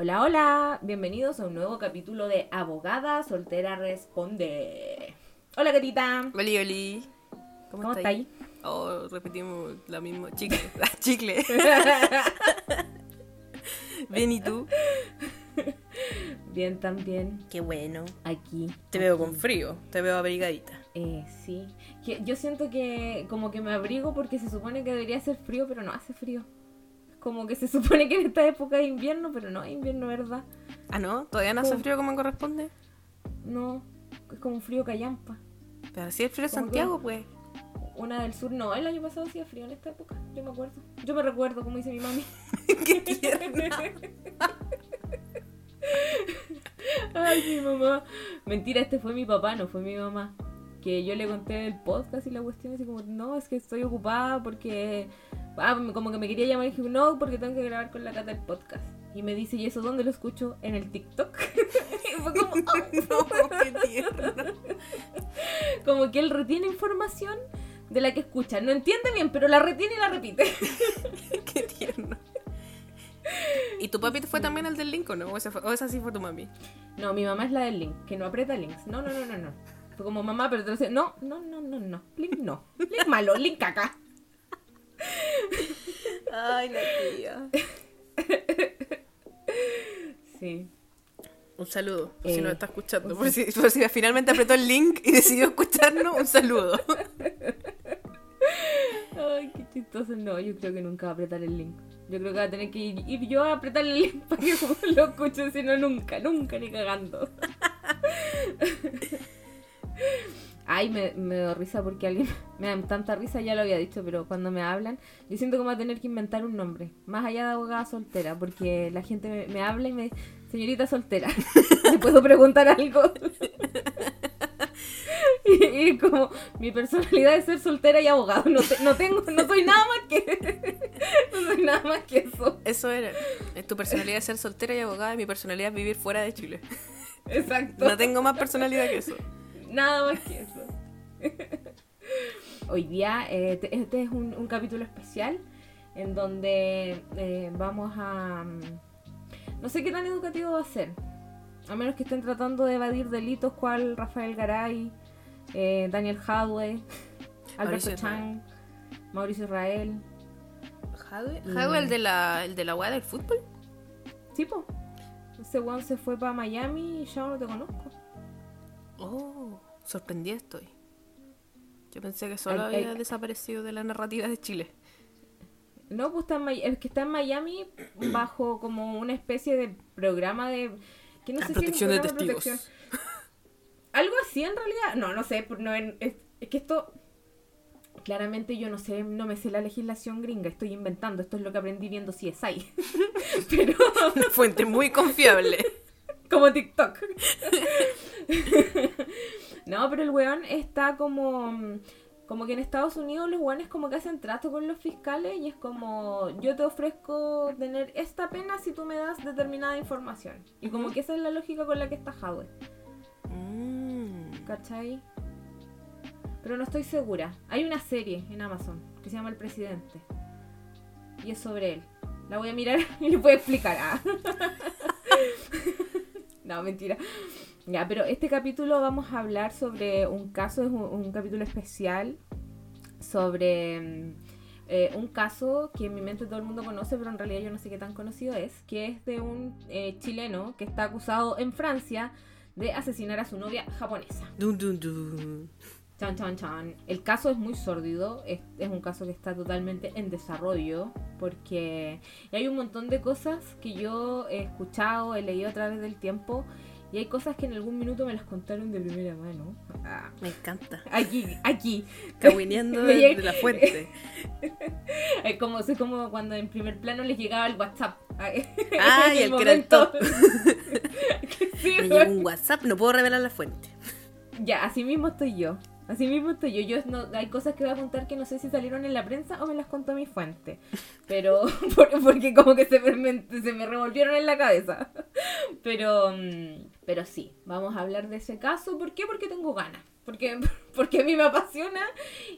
Hola, hola, bienvenidos a un nuevo capítulo de Abogada Soltera Responde. Hola, gatita. Oli, oli. ¿Cómo, ¿Cómo, estáis? Oh, repetimos la misma. Chicle. Chicle. Bien, ¿y tú? Bien, también. Qué bueno. Aquí. Te veo con frío. Te veo abrigadita. Eh, sí. Que yo siento que como que me abrigo porque se supone que debería hacer frío, pero no hace frío. Como que se supone que en esta época es invierno, pero no es invierno, ¿verdad? Ah, ¿no? ¿Todavía no hace frío como corresponde? No, es como un frío callampa. Pero así es frío de ¿Cómo que? Santiago, pues. Una del sur, no, el año pasado hacía frío en esta época, yo me acuerdo. Yo me recuerdo, como dice mi mami. Qué tierna. Ay, mi mamá. Mentira, este fue mi papá, no fue mi mamá. Que yo le conté el podcast y la cuestión así como, no, es que estoy ocupada porque... Ah, como que me quería llamar y dije, no, porque tengo que grabar con la cata el podcast. Y me dice, ¿y eso dónde lo escucho? En el TikTok. y fue como, no, qué como que él retiene información de la que escucha. No entiende bien, pero la retiene y la repite. Qué tierno. ¿Y tu papi fue también el del link o no? ¿O esa, fue- o esa sí fue tu mami? No, mi mamá es la del link, que no aprieta links. No, no, no, no, no. Como mamá, pero te lo sé. No, no, no, no, no. Link no. Link malo, link acá. Ay, la tía. Sí. Un saludo, por si Eh, nos está escuchando. Por si, por si finalmente apretó el link y decidió escucharnos, un saludo. Ay, qué chistoso. No, yo creo que nunca va a apretar el link. Yo creo que va a tener que ir, ir yo a apretar el link para que lo escuche, si no, nunca, nunca, ni cagando. Ay, me, me da risa porque alguien me da tanta risa, ya lo había dicho, pero cuando me hablan, yo siento que voy a tener que inventar un nombre, más allá de abogada soltera, porque la gente me, me habla y me dice, señorita soltera, ¿le puedo preguntar algo? y, y como mi personalidad es ser soltera y abogado, no, te- no tengo, no soy nada más que, no soy nada más que eso. Eso era. Es tu personalidad es ser soltera y abogada y mi personalidad es vivir fuera de Chile. Exacto. No tengo más personalidad que eso. Nada más que eso. Hoy día, eh, te- este es un, un capítulo especial en donde eh, vamos a... mm, No sé qué tan educativo va a ser. A menos que estén tratando de evadir delitos cual Rafael Garay, eh, Daniel Hadwe, Alberto Mauricio Chan, Mauricio Israel. ¿Jadwe? Mm. ¿Jadwe el de la, el de la weá del fútbol? Sí, po. Ese weón se fue para Miami y ya no te conozco. Oh, sorprendida estoy. Yo pensé que solo Ay, ay. había desaparecido de la narrativa de Chile. No, pues está en Mi- es que está en Miami bajo como una especie de programa de... Que no sé protección si de es un programa testigos. protección. Algo así en realidad. No, no sé. No, es, es que esto... Claramente yo no sé, no me sé la legislación gringa, estoy inventando, esto es lo que aprendí viendo CSI. Pero Una fuente muy confiable. Como TikTok. no, pero el weón está como. Como que en Estados Unidos los weones como que hacen trato con los fiscales y es como yo te ofrezco tener esta pena si tú me das determinada información. Y como que esa es la lógica con la que está Hadwe, Mm. ¿cachai? Pero no estoy segura. Hay una serie en Amazon que se llama El Presidente. Y es sobre él. La voy a mirar y le voy a explicar. Ah. No, mentira. Ya, pero este capítulo vamos a hablar sobre un caso, es un, capítulo especial sobre mm, eh, un caso que en mi mente todo el mundo conoce, pero en realidad yo no sé qué tan conocido es, que es de un eh, chileno que está acusado en Francia de asesinar a su novia japonesa. Dun, dun, dun. Chan, chan, chan. El caso es muy sórdido, es, es un caso que está totalmente en desarrollo, porque hay un montón de cosas que yo he escuchado, he leído a través del tiempo, y hay cosas que en algún minuto me las contaron de primera mano. Ah, Me encanta. aquí, aquí. Cabineando de, de la fuente. Es como, es como cuando en primer plano les llegaba el WhatsApp. Ah, y el top. Sí, Me llegó un WhatsApp, no puedo revelar la fuente. Ya, así mismo estoy yo. Así mismo estoy yo. yo no- hay cosas que voy a contar que no sé si salieron en la prensa o me las contó mi fuente. Pero, por- porque como que se me, se me revolvieron en la cabeza. Pero, mm, pero sí, vamos a hablar de ese caso. ¿Por qué? Porque tengo ganas. Porque, porque a mí me apasiona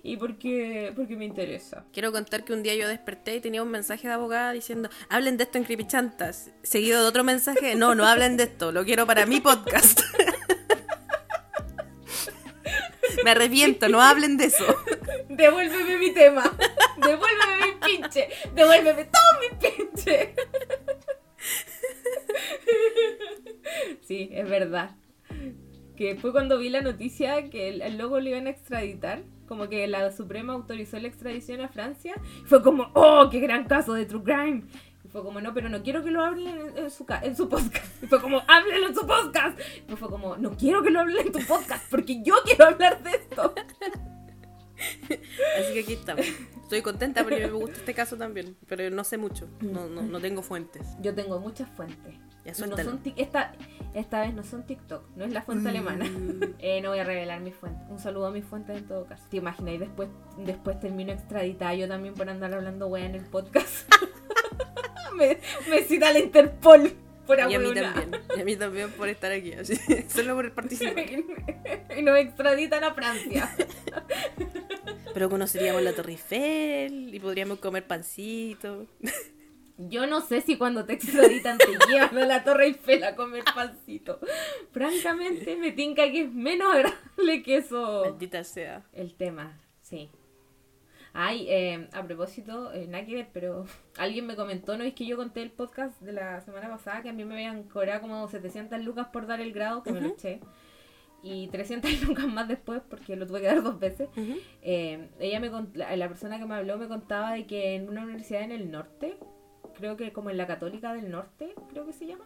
y porque, porque me interesa. Quiero contar que un día yo desperté y tenía un mensaje de abogada diciendo, hablen de esto en Creepychantas. Seguido de otro mensaje, no, no hablen de esto, lo quiero para mi podcast. Me arrepiento, no hablen de eso. Devuélveme mi tema. Devuélveme mi pinche. Devuélveme todo mi pinche. Sí, es verdad. Que fue cuando vi la noticia que el, el loco lo iban a extraditar. Como que la Suprema autorizó la extradición a Francia. Fue como, oh, qué gran caso de True Crime. Fue como, no, pero no quiero que lo hablen en, en su, en su podcast. Y fue como, háblenlo en su podcast. Y fue como, no quiero que lo hablen en tu podcast porque yo quiero hablar de esto. Así que aquí estamos. Estoy contenta porque me gusta este caso también, pero no sé mucho, no, no, no tengo fuentes. Yo tengo muchas fuentes. Ya No son esta, esta vez no son TikTok, no es la fuente alemana. Mm. Eh, no voy a revelar mis fuentes. Un saludo a mis fuentes en todo caso. ¿Te imaginas? Y después, después termino extraditada yo también por andar hablando wea en el podcast. me, me cita la Interpol por Y a mí también, y a mí también por estar aquí, así, solo por participar. y nos extraditan a Francia. Pero conoceríamos la Torre Eiffel y podríamos comer pancito. Yo no sé si cuando te extraditan te llevan a la Torre Eiffel a comer pancito. Francamente, me tinca que es menos agradable que eso. Maldita sea. El tema, sí. Ay, eh, a propósito, eh, nada que ver, pero alguien me comentó, ¿no? Es que yo conté el podcast de la semana pasada que a mí me habían cobrado como 700 lucas por dar el grado, que me lo eché. Y 300 lucas más después porque lo tuve que dar dos veces. Eh, ella me la persona que me habló me contaba de que en una universidad en el norte, creo que como en la Católica del Norte, creo que se llama,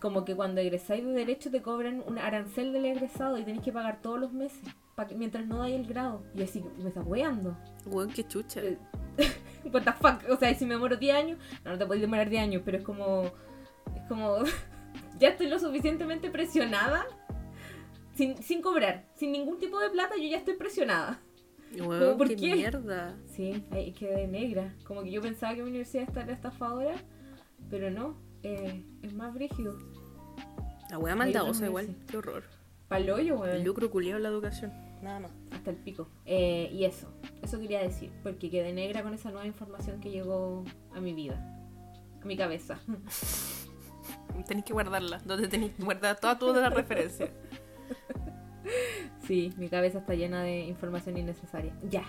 como que cuando egresáis de derecho te cobran un arancel del egresado y tenéis que pagar todos los meses que- mientras no dais el grado. Y así, me estás weando. Weón, qué chucha. Eh, What the fuck? O sea, si me demoro 10 años, no, no te podéis demorar 10 años, pero es como. Es como. ya estoy lo suficientemente presionada sin, sin cobrar, sin ningún tipo de plata, yo ya estoy presionada. ¿Por qué, qué? mierda. Sí, ahí quedé negra. Como que yo pensaba que mi universidad estaría estafadora, pero no, eh, es más brígido. La wea maldadosa igual, qué horror. Paloyo, El weón. lucro culiado en la educación. Nada más. Hasta el pico. Eh, y eso, eso quería decir, porque quedé negra con esa nueva información que llegó a mi vida, a mi cabeza. Tenéis que guardarla, donde tenéis que guardar todas tus las referencias. Sí, mi cabeza está llena de información innecesaria. Ya.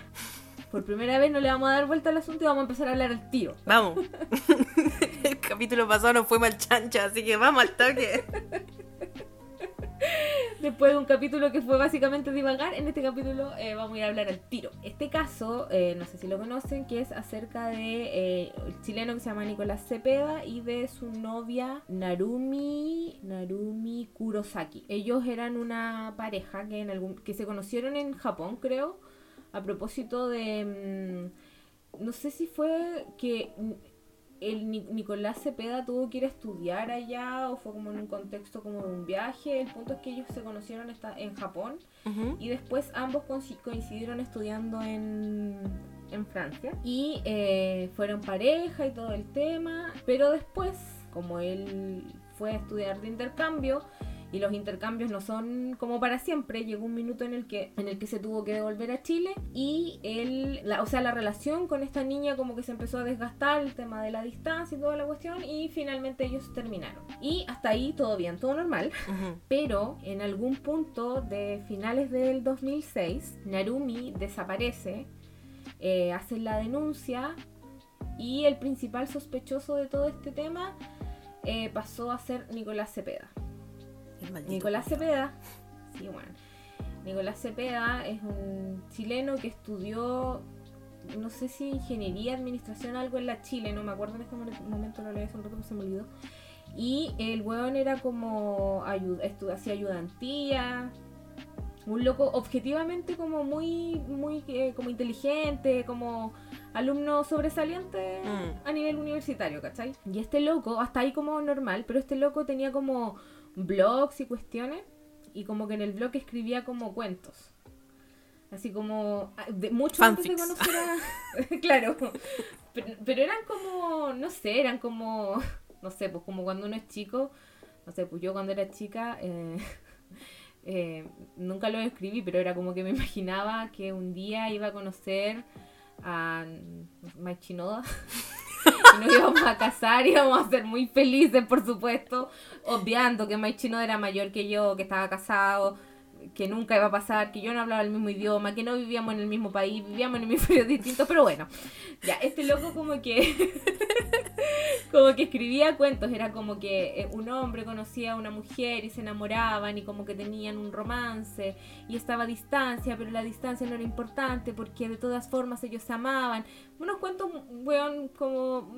Por primera vez no le vamos a dar vuelta al asunto y vamos a empezar a hablar al tiro. Vamos. El capítulo pasado nos fue mal chancha, así que vamos al toque. Después de un capítulo que fue básicamente divagar, en este capítulo eh, vamos a ir a hablar al tiro. Este caso, eh, no sé si lo conocen, que es acerca de eh, el chileno que se llama Nicolás Cepeda y de su novia Narumi Narumi Kurosaki. Ellos eran una pareja que en algún que se conocieron en Japón, creo, a propósito de mm, no sé si fue que el Ni- Nicolás Cepeda tuvo que ir a estudiar allá o fue como en un contexto como de un viaje. El punto es que ellos se conocieron en Japón y después ambos coinci- coincidieron estudiando en, en Francia y eh, fueron pareja y todo el tema. Pero después, como él fue a estudiar de intercambio, y los intercambios no son como para siempre. Llegó un minuto en el que, en el que se tuvo que devolver a Chile y él, la, o sea, la relación con esta niña como que se empezó a desgastar, el tema de la distancia y toda la cuestión, y finalmente ellos terminaron. Y hasta ahí todo bien, todo normal. Pero en algún punto de finales del 2006, Narumi desaparece, eh, hace la denuncia y el principal sospechoso de todo este tema eh, pasó a ser Nicolás Cepeda. Nicolás. Cepeda, sí, bueno. Nicolás Cepeda es un chileno que estudió, no sé si ingeniería, administración, algo en la Chile, no me acuerdo en este mo- momento, lo leí hace un rato, pero se me olvidó. Y el weón era como, ayu- estu- hacía ayudantía, un loco objetivamente como muy, muy eh, como inteligente, como alumno sobresaliente Mm. a nivel universitario, ¿cachai? Y este loco, hasta ahí como normal, pero este loco tenía como blogs y cuestiones, y como que en el blog escribía como cuentos. Así como, ah, de, mucho antes de Fanfics. conocer a... claro, pero, pero eran como, no sé, eran como, no sé, pues como cuando uno es chico, no sé, pues yo cuando era chica... eh, eh, nunca lo escribí, pero era como que me imaginaba que un día iba a conocer a Mike Chinoda. y nos íbamos a casar, íbamos a ser muy felices, por supuesto, obviando que Mike Chinoda era mayor que yo, que estaba casado, que nunca iba a pasar, que yo no hablaba el mismo idioma, que no vivíamos en el mismo país, vivíamos en hemisferios distintos, pero bueno, ya, este loco como que, como que escribía cuentos, era como que eh, un hombre conocía a una mujer y se enamoraban y como que tenían un romance y estaba a distancia, pero la distancia no era importante porque de todas formas ellos se amaban. Unos cuentos, weón, como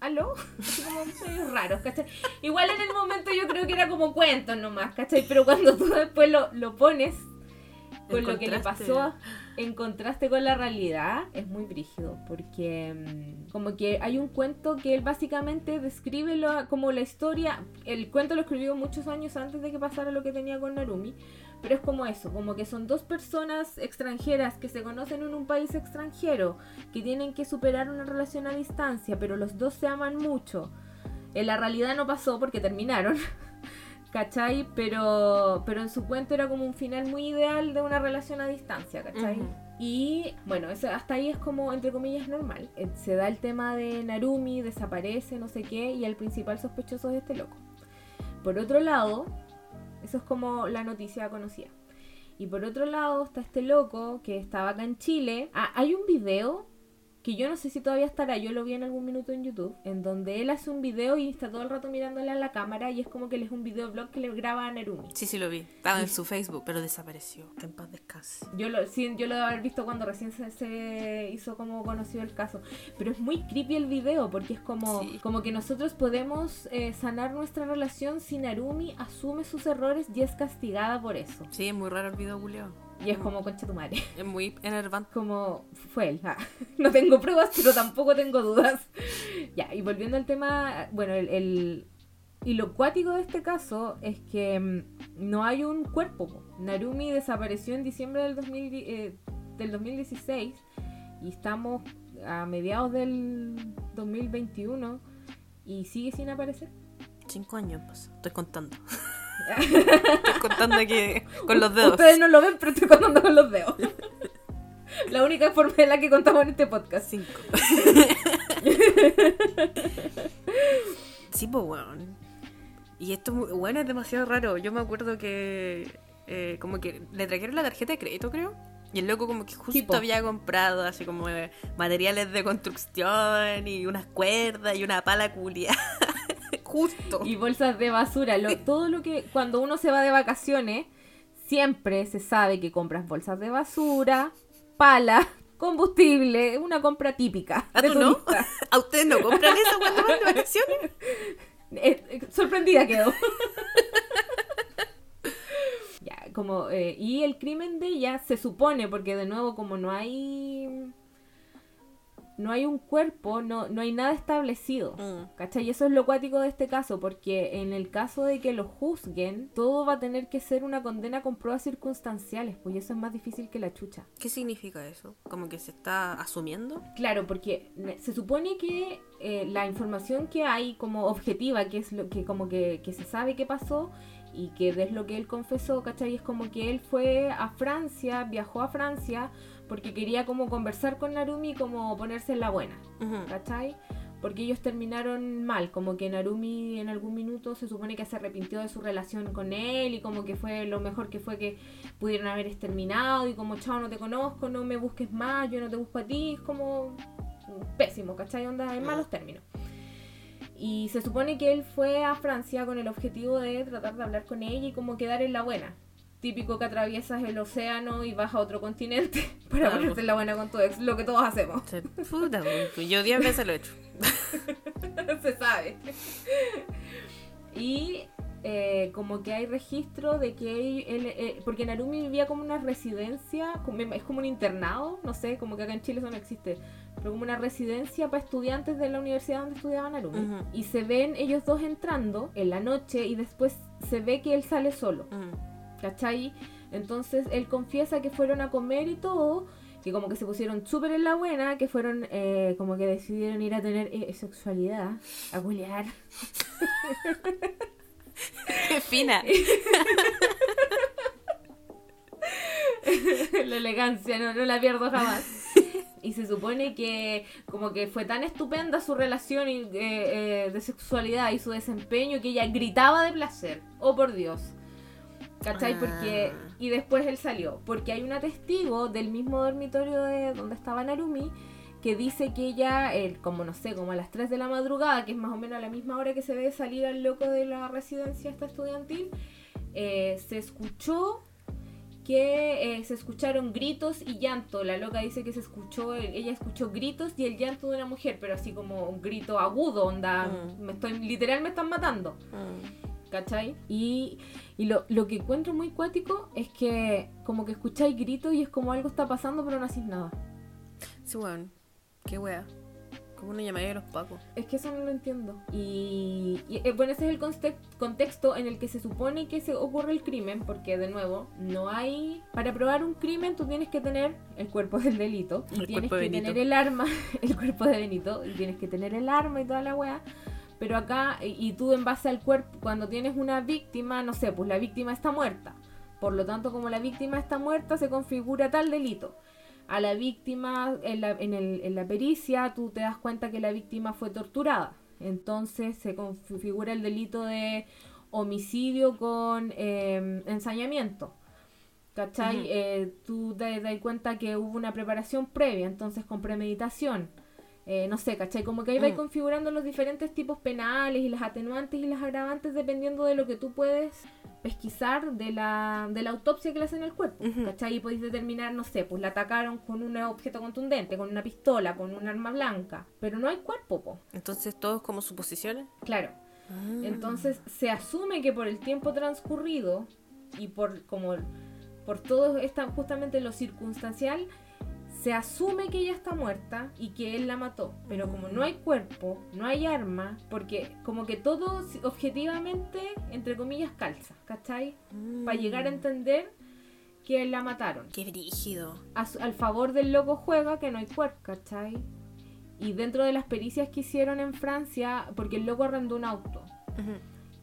¿aló? Así como raros, ¿cachai? Igual en el momento yo creo que era como cuentos nomás, ¿cachai? Pero cuando tú después lo, lo pones con lo que le pasó en contraste con la realidad, es muy brígido, porque mm, como que hay un cuento que él básicamente describe lo, como la historia, el cuento lo escribió muchos años antes de que pasara lo que tenía con Narumi, pero es como eso, como que son dos personas extranjeras que se conocen en un país extranjero, que tienen que superar una relación a distancia, pero los dos se aman mucho. En la realidad no pasó porque terminaron. ¿Cachai? Pero, pero en su cuento era como un final muy ideal de una relación a distancia, ¿cachai? Y bueno, eso, hasta ahí es como, entre comillas, normal. Eh, se da el tema de Narumi, desaparece, no sé qué, y el principal sospechoso es este loco. Por otro lado, eso es como la noticia conocida. Y por otro lado está este loco que estaba acá en Chile. Ah, hay un video que yo no sé si todavía estará, yo lo vi en algún minuto en YouTube, en donde él hace un video y está todo el rato mirándole a la cámara y es como que él es un videoblog que le graba a Nerumi. Sí, sí lo vi. Estaba en su Facebook, pero desapareció. en paz descanse. Yo lo, sí, yo lo debo haber visto cuando recién se, hizo como conocido el caso. Pero es muy creepy el video porque es como, como que nosotros podemos eh, sanar nuestra relación si Narumi asume sus errores y es castigada por eso. Sí, es muy raro el video, Julio. Y es como concha tu madre. Es muy enervante. Como fue él. Ah, no tengo pruebas, pero tampoco tengo dudas. ya, y volviendo al tema, bueno, el, y lo cuático de este caso es que mm, no hay un cuerpo. Narumi desapareció en diciembre del, 2000, eh, del 2016 y estamos a mediados del 2021 y sigue sin aparecer. Cinco años, pues, estoy contando. Estoy contando aquí con los dedos. Ustedes no lo ven, pero estoy contando con los dedos. La única forma en la que contamos en este podcast. Cinco. sí, pues, bueno. Y esto, bueno, es demasiado raro. Yo me acuerdo que, eh, como que le trajeron la tarjeta de crédito, creo. Y el loco como que justo había comprado así como materiales de construcción y unas cuerdas y una pala culia. Justo. Y bolsas de basura. todo lo que cuando uno se va de vacaciones, siempre se sabe que compras bolsas de basura, pala, combustible, una compra típica. ¿A, no? ¿A ustedes no compran eso cuando van de vacaciones? Eh, eh, sorprendida quedó. ya, como, eh, y el crimen de ella se supone, porque de nuevo, como no hay no hay un cuerpo, no, no hay nada establecido. Mm. ¿Cachai? Y eso es lo cuático de este caso, porque en el caso de que lo juzguen, todo va a tener que ser una condena con pruebas circunstanciales, pues eso es más difícil que la chucha. ¿Qué significa eso? ¿Como que se está asumiendo? Claro, porque se supone que eh, la información que hay como objetiva, que es lo que como que, que se sabe qué pasó, y que es lo que él confesó, ¿cachai? Es como que él fue a Francia, viajó a Francia porque quería como conversar con Narumi y como ponerse en la buena, ¿cachai? Porque ellos terminaron mal, como que Narumi en algún minuto se supone que se arrepintió de su relación con él y como que fue lo mejor que fue que pudieron haber exterminado y como chao no te conozco, no me busques más, yo no te busco a ti, es como pésimo, ¿cachai? Onda en malos términos. Y se supone que él fue a Francia con el objetivo de tratar de hablar con ella y como quedar en la buena típico que atraviesas el océano y vas a otro continente para ponerte la buena con tu ex, lo que todos hacemos. Puta, yo diez veces lo he hecho. Se sabe. Y eh, como que hay registro de que él, eh, porque Narumi vivía como una residencia, es como un internado, no sé, como que acá en Chile eso no existe, pero como una residencia para estudiantes de la universidad donde estudiaba Narumi. Y se ven ellos dos entrando en la noche y después se ve que él sale solo. ¿Cachai? Entonces él confiesa que fueron a comer y todo, que como que se pusieron súper en la buena, que fueron eh, como que decidieron ir a tener eh, sexualidad, a Qué fina. la elegancia, no, no la pierdo jamás. Y se supone que como que fue tan estupenda su relación eh, eh, de sexualidad y su desempeño que ella gritaba de placer. Oh, por Dios. ¿Cachai? Porque... Ah. Y después él salió. Porque hay una testigo del mismo dormitorio de donde estaba Narumi que dice que ella, eh, como no sé, como a las 3 de la madrugada, que es más o menos a la misma hora que se debe salir al loco de la residencia esta estudiantil, eh, se escuchó que eh, se escucharon gritos y llanto. La loca dice que se escuchó, ella escuchó gritos y el llanto de una mujer, pero así como un grito agudo, onda, Mm. me estoy, literal me están matando. ¿Cachai? Y, y lo, lo que encuentro muy cuático es que como que escucháis gritos y es como algo está pasando pero no hacéis nada. Sí, weón. Qué wea. Como una llamadilla de los pacos. Es que eso no lo entiendo. Y, y, eh, bueno, ese es el conte- contexto en el que se supone que se ocurre el crimen, porque de nuevo, no hay... Para probar un crimen tú tienes que tener el cuerpo del delito, y El tienes que de tener el arma, el cuerpo de Benito, y tienes que tener el arma y toda la wea. Pero acá, y y tú en base al cuerpo, cuando tienes una víctima, no sé, pues la víctima está muerta. Por lo tanto, como la víctima está muerta, se configura tal delito. A la víctima, en la, en el- en la pericia, tú te das cuenta que la víctima fue torturada. Entonces se configura el delito de homicidio con eh, ensañamiento. ¿Cachai? Eh, tú te das cuenta que hubo una preparación previa, entonces con premeditación. Eh, no sé, ¿cachai? Como que ahí vais Mm. configurando los diferentes tipos penales y las atenuantes y las agravantes dependiendo de lo que tú puedes pesquisar de la, de la autopsia que le hacen al cuerpo. ¿Cachai? Y podéis determinar, no sé, pues la atacaron con un objeto contundente, con una pistola, con un arma blanca. Pero no hay cuerpo, po. Entonces, todos como suposiciones. Claro. Entonces se asume que por el tiempo transcurrido y por como por todo esta justamente lo circunstancial se asume que ella está muerta y que él la mató, pero como no hay cuerpo, no hay arma, porque como que todo objetivamente entre comillas calza, ¿cachai? Para llegar a entender que la mataron. Qué brígido. A su- al favor del loco juega que no hay cuerpo, ¿cachai? Y dentro de las pericias que hicieron en Francia, porque el loco arrendó un auto,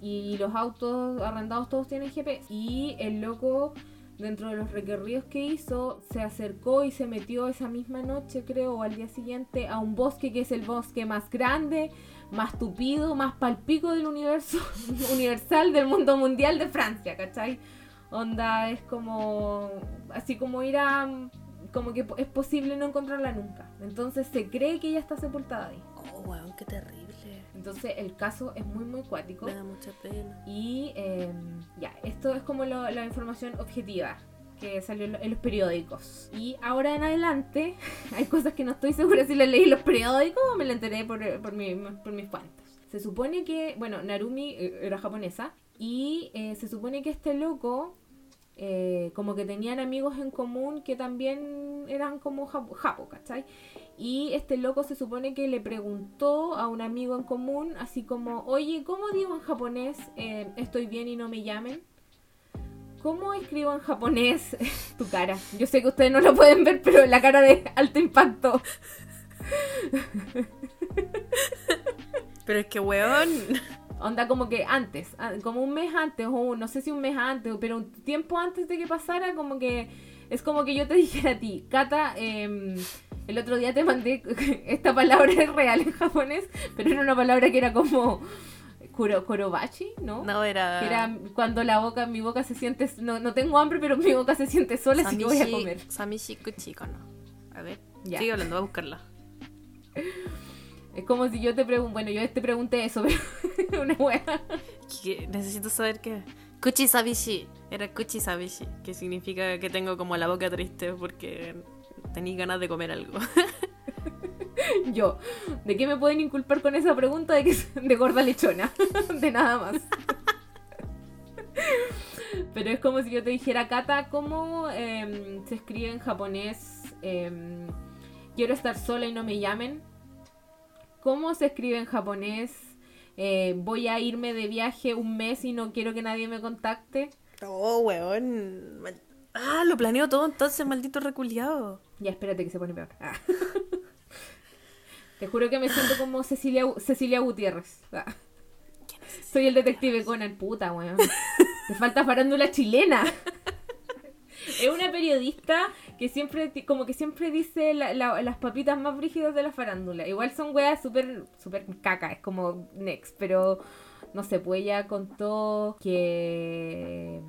y los autos arrendados todos tienen GPS. Y el loco, dentro de los recorridos que hizo, se acercó y se metió esa misma noche, creo, o al día siguiente, a un bosque que es el bosque más grande, más tupido, más palpico del universo universal, del mundo mundial de Francia, ¿cachai? Onda es como. Así como ir a. Como que es posible no encontrarla nunca. Entonces se cree que ella está sepultada ahí. Oh, weón, qué terrible. Entonces el caso es muy, muy cuático. Me da mucha pena. Y eh, ya, esto es como lo- la información objetiva que salió en lo- en los periódicos. Y ahora en adelante hay cosas que no estoy segura si las leí en los periódicos o me las enteré por, por, mi- por mis fuentes. Se supone que, bueno, Narumi eh, era japonesa y eh, se supone que este loco eh, como que tenían amigos en común que también eran como japo, japo, ¿cachai? Y este loco se supone que le preguntó a un amigo en común, así como, oye, ¿cómo digo en japonés eh, estoy bien y no me llamen? ¿Cómo escribo en japonés tu cara? Yo sé que ustedes no lo pueden ver, pero la cara de alto impacto. Pero es que, weón. Onda como que antes, ah, como un mes antes, o no sé si un mes antes, pero un tiempo antes de que pasara, como que es como que yo te dijera a ti, Kata, em, el otro día te mandé, esta palabra es real en japonés, pero era una palabra que era como kuro, korobachi, ¿no? No, era. Que era cuando la boca, mi boca se siente, no, no tengo hambre, pero mi boca se siente sola, así que voy a comer. Samishi Kuchiko, ¿no? A ver. Ya. Sigue hablando, voy a buscarla. Es como si yo te pregunto, bueno, yo te pregunté eso, pero una wea. Necesito saber qué. Kuchi Sabishi. Era Kuchi Sabishi. Que significa que tengo como la boca triste porque tenía ganas de comer algo. Yo, ¿de qué me pueden inculpar con esa pregunta de que es de gorda lechona? De nada más. Pero es como si yo te dijera, Kata, ¿cómo em, se escribe en japonés? em, quiero estar sola y no me llamen. ¿Cómo se escribe en japonés? eh, voy a irme de viaje un mes y no quiero que nadie me contacte. Oh, weón. Ah, lo planeo todo entonces, maldito reculiado. Ya, espérate que se pone peor. Ah. Te juro que me siento como Cecilia, Cecilia Gutiérrez. Ah. Soy el detective Conan, puta, weón. Te falta farándula chilena. es una periodista que siempre, como que siempre dice las papitas más brígidas de la farándula. Igual son weas súper, súper caca, es como next, pero no sé, pues ella contó que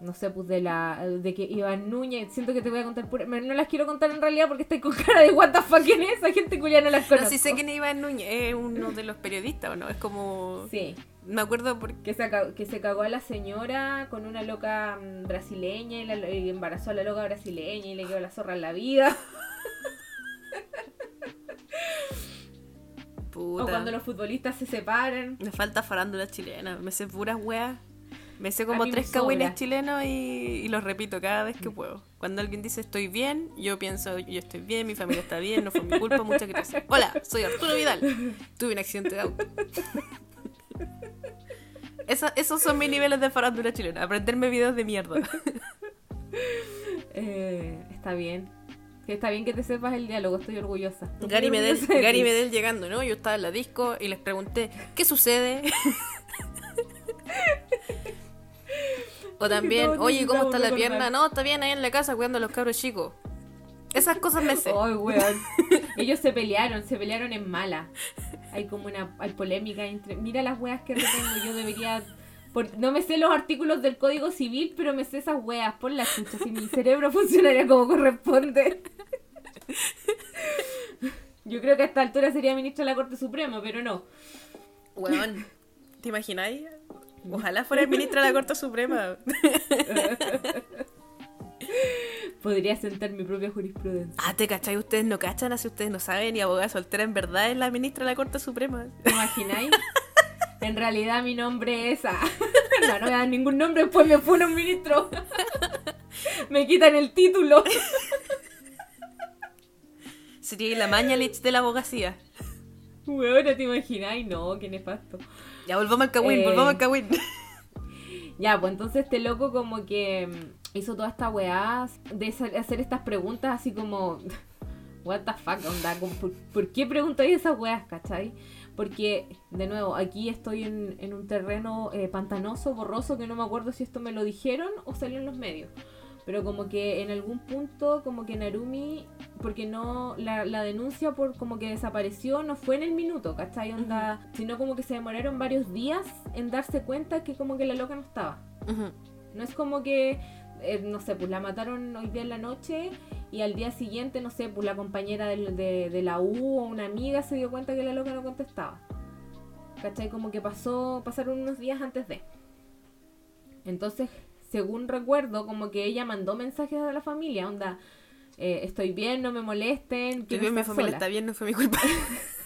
no sé, pues de la de que Iván Núñez, siento que te voy a contar pura, no las quiero contar en realidad porque estoy con cara de what the fuck quién es, esa gente cuya no las conozco. No, si sé quién es Iván Núñez, es uno de los periodistas, ¿o no? Es como Sí. Me acuerdo porque que se, cagó, que se cagó a la señora con una loca mm, brasileña y, la, y embarazó a la loca brasileña y le quedó la zorra en la vida. Puta. O cuando los futbolistas se separan. Me falta farándula chilena, me sé puras weas. Me sé como tres cagüines chilenos y, los repito cada vez que puedo. Cuando alguien dice estoy bien, yo pienso yo estoy bien, mi familia está bien, no fue mi culpa, muchas gracias. Hola, soy Arturo Vidal. Tuve un accidente de auto. esos son mis niveles de farándula chilena, aprenderme videos de mierda. Eh, está bien. Está bien que te sepas el diálogo, estoy orgullosa. Gary Medel, Gary Medel llegando, ¿no? Yo estaba en la disco y les pregunté, ¿qué sucede? O también, oye, ¿cómo está la pierna? No, está bien ahí en la casa cuidando a los cabros chicos. Esas cosas me sé. Ay, weón. Ellos se pelearon, se pelearon en mala. Hay como una hay polémica entre. Mira las weas que retengo. Yo debería. no me sé los artículos del Código Civil, pero me sé esas weas. Por la chucha, si mi cerebro funcionaría como corresponde. Yo creo que a esta altura sería ministro de la Corte Suprema, pero no. Weón, ¿te imagináis? Ojalá fuera el ministro de la Corte Suprema. Podría sentar mi propia jurisprudencia. Ah, ¿te cachai? Ustedes no cachan, así ustedes no saben, y abogada soltera en verdad es la ministra de la Corte Suprema. ¿Te imagináis? en realidad mi nombre es... Ah, no, no a dar ningún nombre, después me pone un ministro. me quitan el título. Sería la Mañalich de la abogacía. Bueno, ¿te imagináis? No, qué nefasto. Ya, volvamos al Kawin, volvamos al eh, Kawin. Ya, pues entonces este loco como que mm, hizo toda esta weá de hacer estas preguntas así como... What the fuck, onda, ¿por, qué preguntáis esas weas, cachai? Porque, de nuevo, aquí estoy en, un terreno eh, pantanoso, borroso, que no me acuerdo si esto me lo dijeron o salió en los medios pero como que en algún punto como que Narumi porque no la, denuncia por como que desapareció no fue en el minuto ¿cachai? Onda, sino como que se demoraron varios días en darse cuenta que como que la loca no estaba no es como que eh, no sé, pues la mataron hoy día en la noche y al día siguiente, no sé, pues la compañera de, de, la U o una amiga se dio cuenta que la loca no contestaba. ¿Cachai? Como que pasó, pasaron unos días antes de. Entonces, según recuerdo, como que ella mandó mensajes a la familia, onda, eh, estoy bien, no me molesten. Estoy bien, mi familia está bien, no fue mi culpa.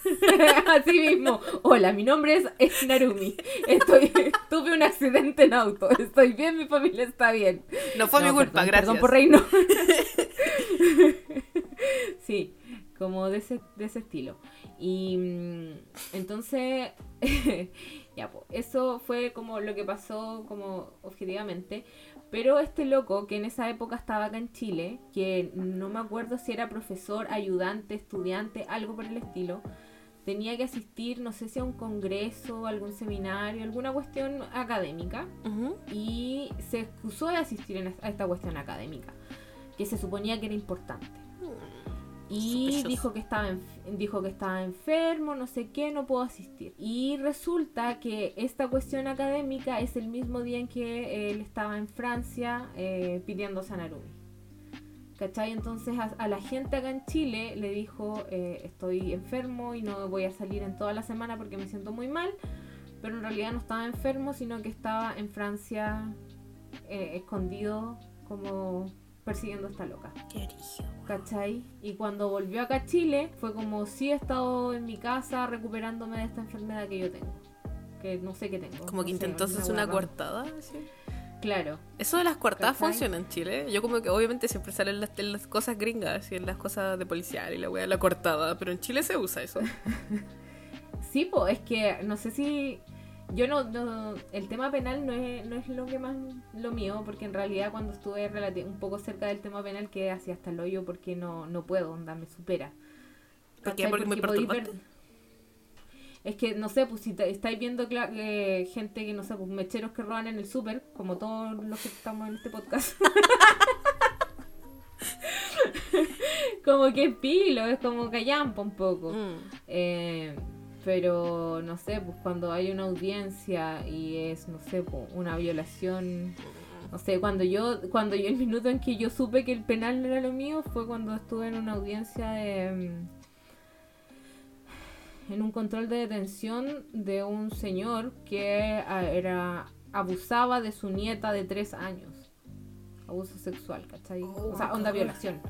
Así mismo. Hola, mi nombre es, Narumi. Estoy, tuve un accidente en auto. Estoy bien, mi familia está bien. No fue mi culpa, gracias. Perdón por reino. sí, como de ese, de ese estilo. Y mm, entonces ya, pues, eso fue como lo que pasó como objetivamente. Pero este loco, que en esa época estaba acá en Chile, que no me acuerdo si era profesor, ayudante, estudiante, algo por el estilo, tenía que asistir, no sé si a un congreso, algún seminario, alguna cuestión académica, y se excusó de asistir a esta cuestión académica, que se suponía que era importante. Y dijo que, estaba dijo que estaba enfermo, no sé qué, no puedo asistir. Y resulta que esta cuestión académica es el mismo día en que él estaba en Francia eh, pidiendo Sanarumi. ¿Cachai? Entonces a, la gente acá en Chile le dijo, eh, estoy enfermo y no voy a salir en toda la semana porque me siento muy mal. Pero en realidad no estaba enfermo, sino que estaba en Francia eh, escondido como persiguiendo a esta loca. Qué ¿Cachai? Y cuando volvió acá a Chile, fue como si he estado en mi casa recuperándome de esta enfermedad que yo tengo. Que no sé qué tengo. Como que intentó hacer una, coartada, Claro. Eso de las coartadas funciona en Chile. Yo como que obviamente siempre salen las, las cosas gringas y en las cosas de policial y la wea la cortada, pero en Chile se usa eso. sí, pues es que no sé si yo no, el tema penal no es, no es lo que más lo mío, porque en realidad cuando estuve un poco cerca del tema penal quedé así hasta el hoyo porque no, no puedo, onda, me supera. ¿Por qué? Porque, muy Es que, no sé, pues si estáis viendo eh, gente que, no sé, pues mecheros que roban en el súper, como todos los que estamos en este podcast. como que pilo, es como callampa un poco. Mm. Eh, pero no sé, pues cuando hay una audiencia y es, no sé, pues, una violación, no sé, cuando yo, cuando yo el minuto en que yo supe que el penal no era lo mío fue cuando estuve en una audiencia de mm, en un control de detención de un señor que ah, era abusaba de su nieta de tres años. Abuso sexual, ¿cachai? Oh, o sea, my onda God. violación.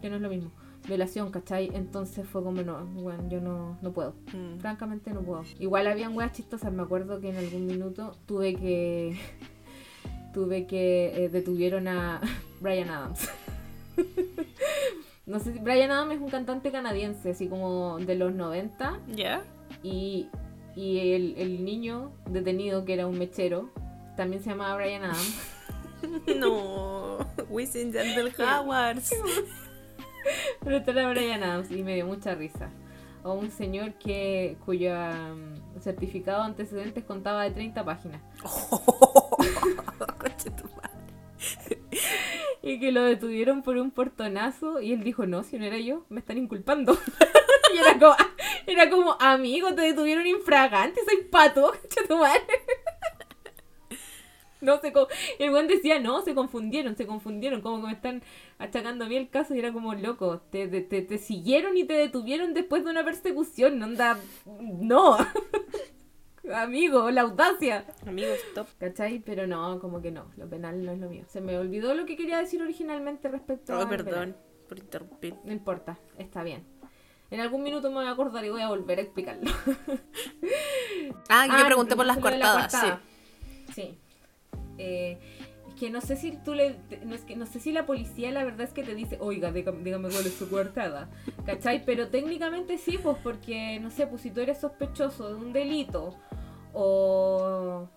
Que no es lo mismo. Violación, ¿cachai? Entonces fue como, no, bueno, yo no, no puedo. Mm. Francamente no puedo. Igual habían weas chistosas. Me acuerdo que en algún minuto tuve que. tuve que. eh, detuvieron a Brian Adams. no sé si. Brian Adams es un cantante canadiense, así como de los 90. ¿Ya? Y, y el, el niño detenido, que era un mechero, también se llamaba Brian Adams. No. Wisin Yandel Howards. Pero este era Brian Adams y me dio mucha risa. O un señor que cuyo mm, certificado de antecedentes contaba de 30 páginas. Conche tu madre. Y que lo detuvieron por un portonazo y él dijo, no, si no era yo, me están inculpando. y era como, era como, amigo, te detuvieron infragante, soy pato, tu madre. No. Y el buen decía, no, se confundieron, se confundieron, como que me están achacando a mí el caso y era como loco. Te, te, te, te siguieron y te detuvieron después de una persecución, no anda. No. Amigo, la audacia. Amigos, stop. ¿Cachai? Pero no, como que no, lo penal no es lo mío. Se me olvidó lo que quería decir originalmente respecto Oh, al perdón penal. por interrumpir. No importa, está bien. En algún minuto me voy a acordar y voy a volver a explicarlo. Ah, yo Ah, pregunté por las de la cortadas, coartada. Sí. Eh, es que no sé si tú le. No, es que, no sé si la policía la verdad es que te dice, oiga, dígame, dígame cuál es su coartada. ¿Cachai? Pero técnicamente sí, pues porque, no sé, pues si tú eres sospechoso de un delito o.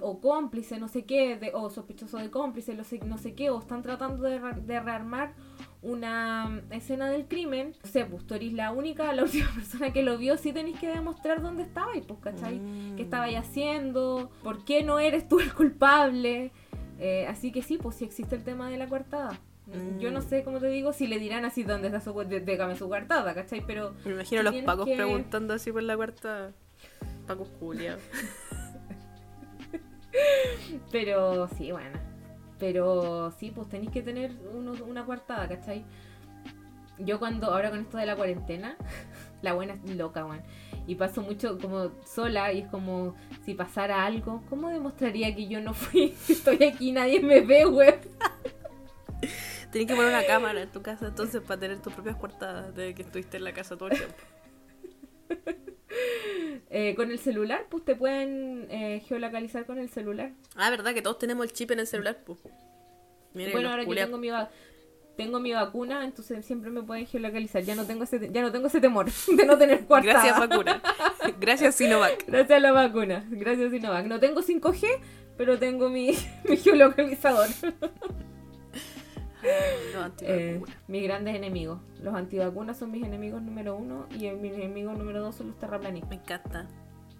O cómplice, no sé qué, de- o sospechoso de cómplice, no sé, no sé qué, o están tratando de, de rearmar una mm, escena del crimen, no sé, pues tú eres la única, la última persona que lo vio, sí tenéis que demostrar dónde estaba y pues, ¿cachai? Mm. qué estabais haciendo, por qué no eres tú el culpable. Eh, así que sí, pues sí existe el tema de la coartada. Mm. Yo no sé, cómo te digo, si le dirán así dónde está su, de- déjame su coartada, ¿cachai? Pero Me imagino los pacos que- preguntando así por la cuarta. Pacos Julia. Pero sí, bueno. Pero sí, pues tenéis que tener uno- una coartada, ¿cachai? Yo cuando, ahora con esto de la cuarentena, la buena es loca, weón. Y paso mucho como sola y es como si pasara algo, ¿cómo demostraría que yo no fui? Estoy aquí, nadie me ve, weón. Tienes que poner una cámara en tu casa entonces para tener tus propias cuartadas de que estuviste en la casa todo el tiempo. Eh, con el celular, pues te pueden eh, geolocalizar con el celular. Ah, verdad que todos tenemos el chip en el celular, pues. Bueno, ahora yo culiados. tengo mi, va- tengo mi vacuna, entonces siempre me pueden geolocalizar. Ya no tengo ese, ya no tengo ese temor de no tener coartada. Gracias, vacuna. Gracias, Sinovac. Gracias a la vacuna. Gracias, Sinovac. No tengo 5G, pero tengo mi, mi geolocalizador. Eh, antivacunas. mis grandes enemigos. Los antivacunas son mis enemigos número uno y mis enemigos número dos son los terraplanistas. Me encanta.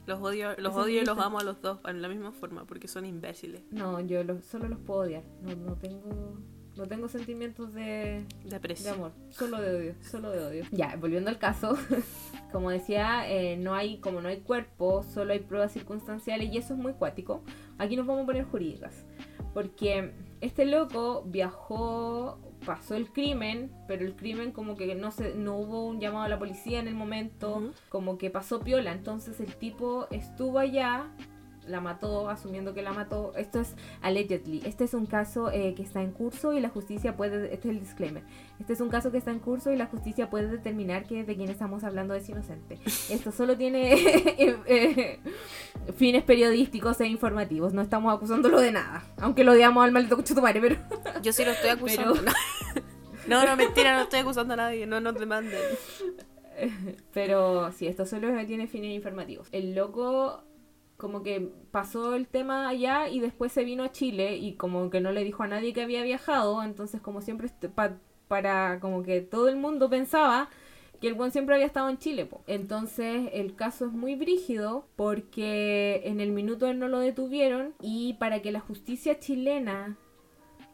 Los odio, los Eso odio y los amo a los dos en la misma forma porque son imbéciles. No, yo los- solo los puedo odiar. No, no tengo no tengo sentimientos de, De de amor, solo de odio, solo de odio. Ya, volviendo al caso, como decía, eh, no hay, como no hay cuerpo, solo hay pruebas circunstanciales y eso es muy cuático. Aquí nos vamos a poner jurídicas. Porque este loco viajó, pasó el crimen, pero el crimen como que no se, no hubo un llamado a la policía en el momento, como que pasó piola. Entonces el tipo estuvo allá, la mató, asumiendo que la mató. Esto es allegedly. Este es un caso eh, que está en curso y la justicia puede. Este es el disclaimer. Este es un caso que está en curso y la justicia puede determinar que de quien estamos hablando es inocente. Esto solo tiene eh, eh, fines periodísticos e informativos. No estamos acusándolo de nada. Aunque lo odiamos al maldito madre, pero. Yo sí lo estoy acusando. Pero- No, no, mentira, no estoy acusando a nadie. No nos demanden. Pero sí, esto solo tiene fines informativos. El loco como que pasó el tema allá y después se vino a Chile y como que no le dijo a nadie que había viajado, entonces como siempre est- pa- para como que todo el mundo pensaba que el buen siempre había estado en Chile. po. Entonces el caso es muy brígido porque en el minuto él no lo detuvieron y para que la justicia chilena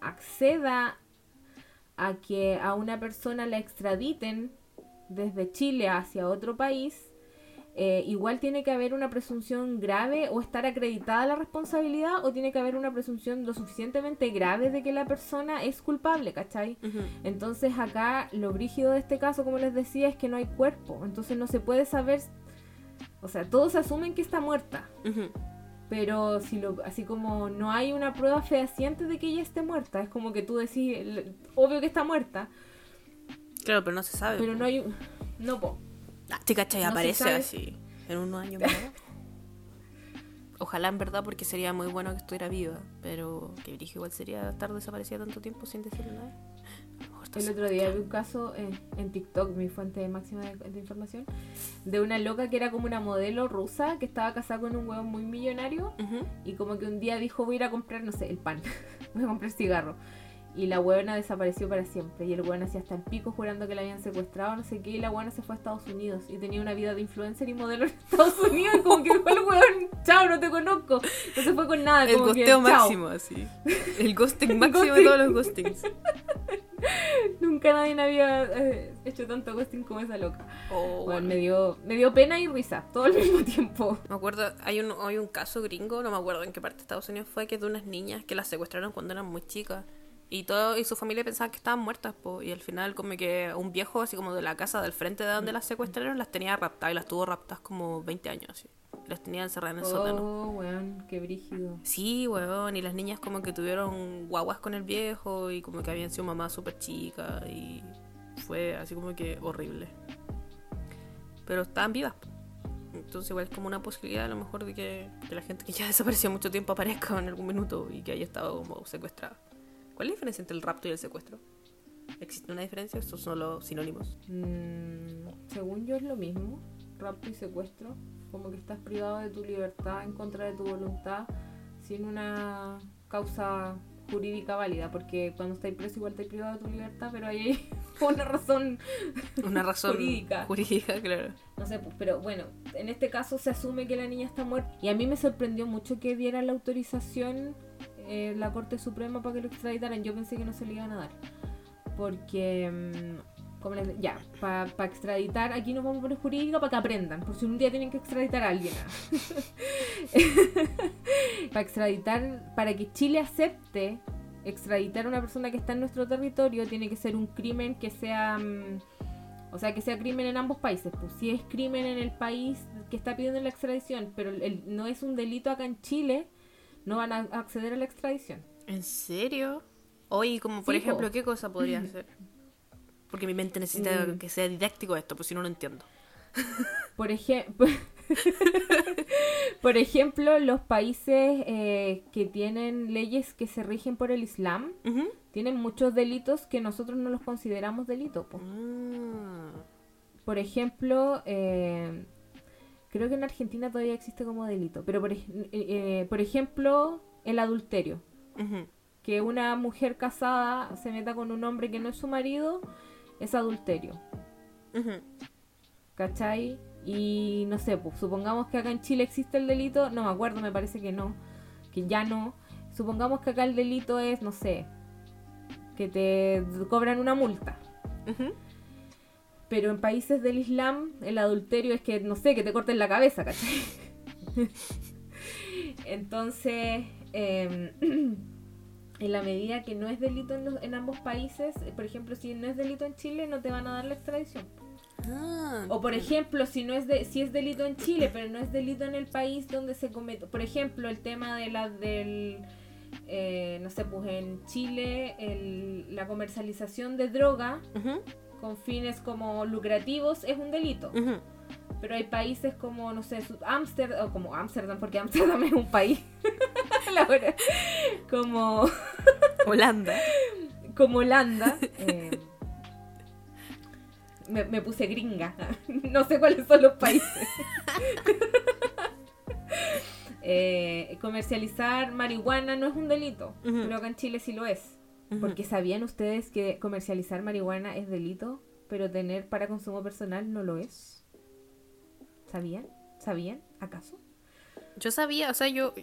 acceda a que a una persona la extraditen desde Chile hacia otro país, eh, igual tiene que haber una presunción grave o estar acreditada la responsabilidad o tiene que haber una presunción lo suficientemente grave de que la persona es culpable, ¿cachai? Entonces acá lo brígido de este caso, como les decía, es que no hay cuerpo, entonces no se puede saber, o sea, todos asumen que está muerta. Pero si lo, así como no hay una prueba fehaciente de que ella esté muerta, es como que tú decís, obvio que está muerta. Claro, pero no se sabe. Pero no hay no po. Ah, ¿Te cachai? aparece así en unos años más. Ojalá en verdad porque sería muy bueno que estuviera viva, pero que dije igual sería estar desaparecida tanto tiempo sin decirle nada. El otro día vi un caso en, TikTok, mi fuente máxima de, información, de una loca que era como una modelo rusa que estaba casada con un huevo muy millonario y como que un día dijo voy a ir a comprar, no sé, el pan, voy a comprar cigarro. Y la huevona desapareció para siempre. Y el huevón hacía hasta el pico jurando que la habían secuestrado, no sé qué. Y la huevona se fue a Estados Unidos. Y tenía una vida de influencer y modelo en Estados Unidos. Y como que fue el huevón, chao, no te conozco. No se fue con nada. El gosteo máximo, así. El ghosting máximo de todos los ghostings. Nunca nadie había eh, hecho tanto ghosting como esa loca. Oh, bueno, me dio, me dio pena y risa, todo al mismo tiempo. Me acuerdo, hay un, hay un caso gringo, no me acuerdo en qué parte de Estados Unidos fue, que es de unas niñas que las secuestraron cuando eran muy chicas. Y todo y su familia pensaban que estaban muertas, y al final como que un viejo así como de la casa del frente de donde las secuestraron las tenía raptadas y las tuvo raptadas como 20 años así. Las tenía encerradas en el sótano. Oh, weón, qué brígido. Sí, weón, y las niñas como que tuvieron guaguas con el viejo y como que habían sido mamás súper chicas y fue así como que horrible. Pero estaban vivas. Entonces igual es como una posibilidad a lo mejor de que, que la gente que ya desapareció mucho tiempo aparezca en algún minuto y que haya estado como secuestrada. ¿Cuál es la diferencia entre el rapto y el secuestro? ¿Existe una diferencia o son solo sinónimos? Mm, según yo es lo mismo, rapto y secuestro. Como que estás privado de tu libertad en contra de tu voluntad sin una causa jurídica válida, porque cuando estás preso igual estás privado de tu libertad, pero hay una razón, una razón jurídica. Jurídica, claro. No sé, pues, pero bueno, en este caso se asume que la niña está muerta. Y a mí me sorprendió mucho que diera la autorización eh, la Corte Suprema para que lo extraditaran. Yo pensé que no se le iban a dar. Porque, mm, como les, ya, para extraditar, aquí nos vamos a poner jurídico para que aprendan. Por si un día tienen que extraditar a alguien. para extraditar, para que Chile acepte extraditar a una persona que está en nuestro territorio, tiene que ser un crimen que sea. Mm, o sea, que sea crimen en ambos países. Pues si es crimen en el país que está pidiendo la extradición, pero el, no es un delito acá en Chile, no van a acceder a la extradición. ¿En serio? Oye, como por ejemplo, ¿qué cosa podría hacer? Porque mi mente necesita mm. que sea didáctico esto, pues si no, no entiendo. Por ejemplo, por ejemplo, los países eh, que tienen leyes que se rigen por el Islam tienen muchos delitos que nosotros no los consideramos delitos. Ah. Por ejemplo, eh, Creo que en Argentina todavía existe como delito. Pero por, eh, por ejemplo, el adulterio. Que una mujer casada se meta con un hombre que no es su marido es adulterio. ¿Cachai? Y no sé, pues supongamos que acá en Chile existe el delito. No me acuerdo, me parece que no. Que ya no. Supongamos que acá el delito es, no sé, que te cobran una multa. Pero en países del Islam, el adulterio es que, no sé, que te corten la cabeza, ¿cachai? Entonces, em, en la medida que no es delito en, ambos países, eh, por ejemplo, si no es delito en Chile, no te van a dar la extradición. Ah, o por ejemplo, si no es de, si es delito en Chile, pero no es delito en el país donde se comete, por ejemplo, el tema de la del eh, no sé, pues en Chile la comercialización de droga con fines como lucrativos es un delito. Pero hay países como, no sé, Ámsterdam, o como Ámsterdam, porque Ámsterdam es un país. como Holanda. Como Holanda. Eh, me, puse gringa. no sé cuáles son los países. Eh, comercializar marihuana no es un delito, pero acá en Chile sí lo es. Porque sabían ustedes que comercializar marihuana es delito, pero tener para consumo personal no lo es. ¿Sabían? ¿Sabían? ¿Acaso? Yo sabía, o sea, yo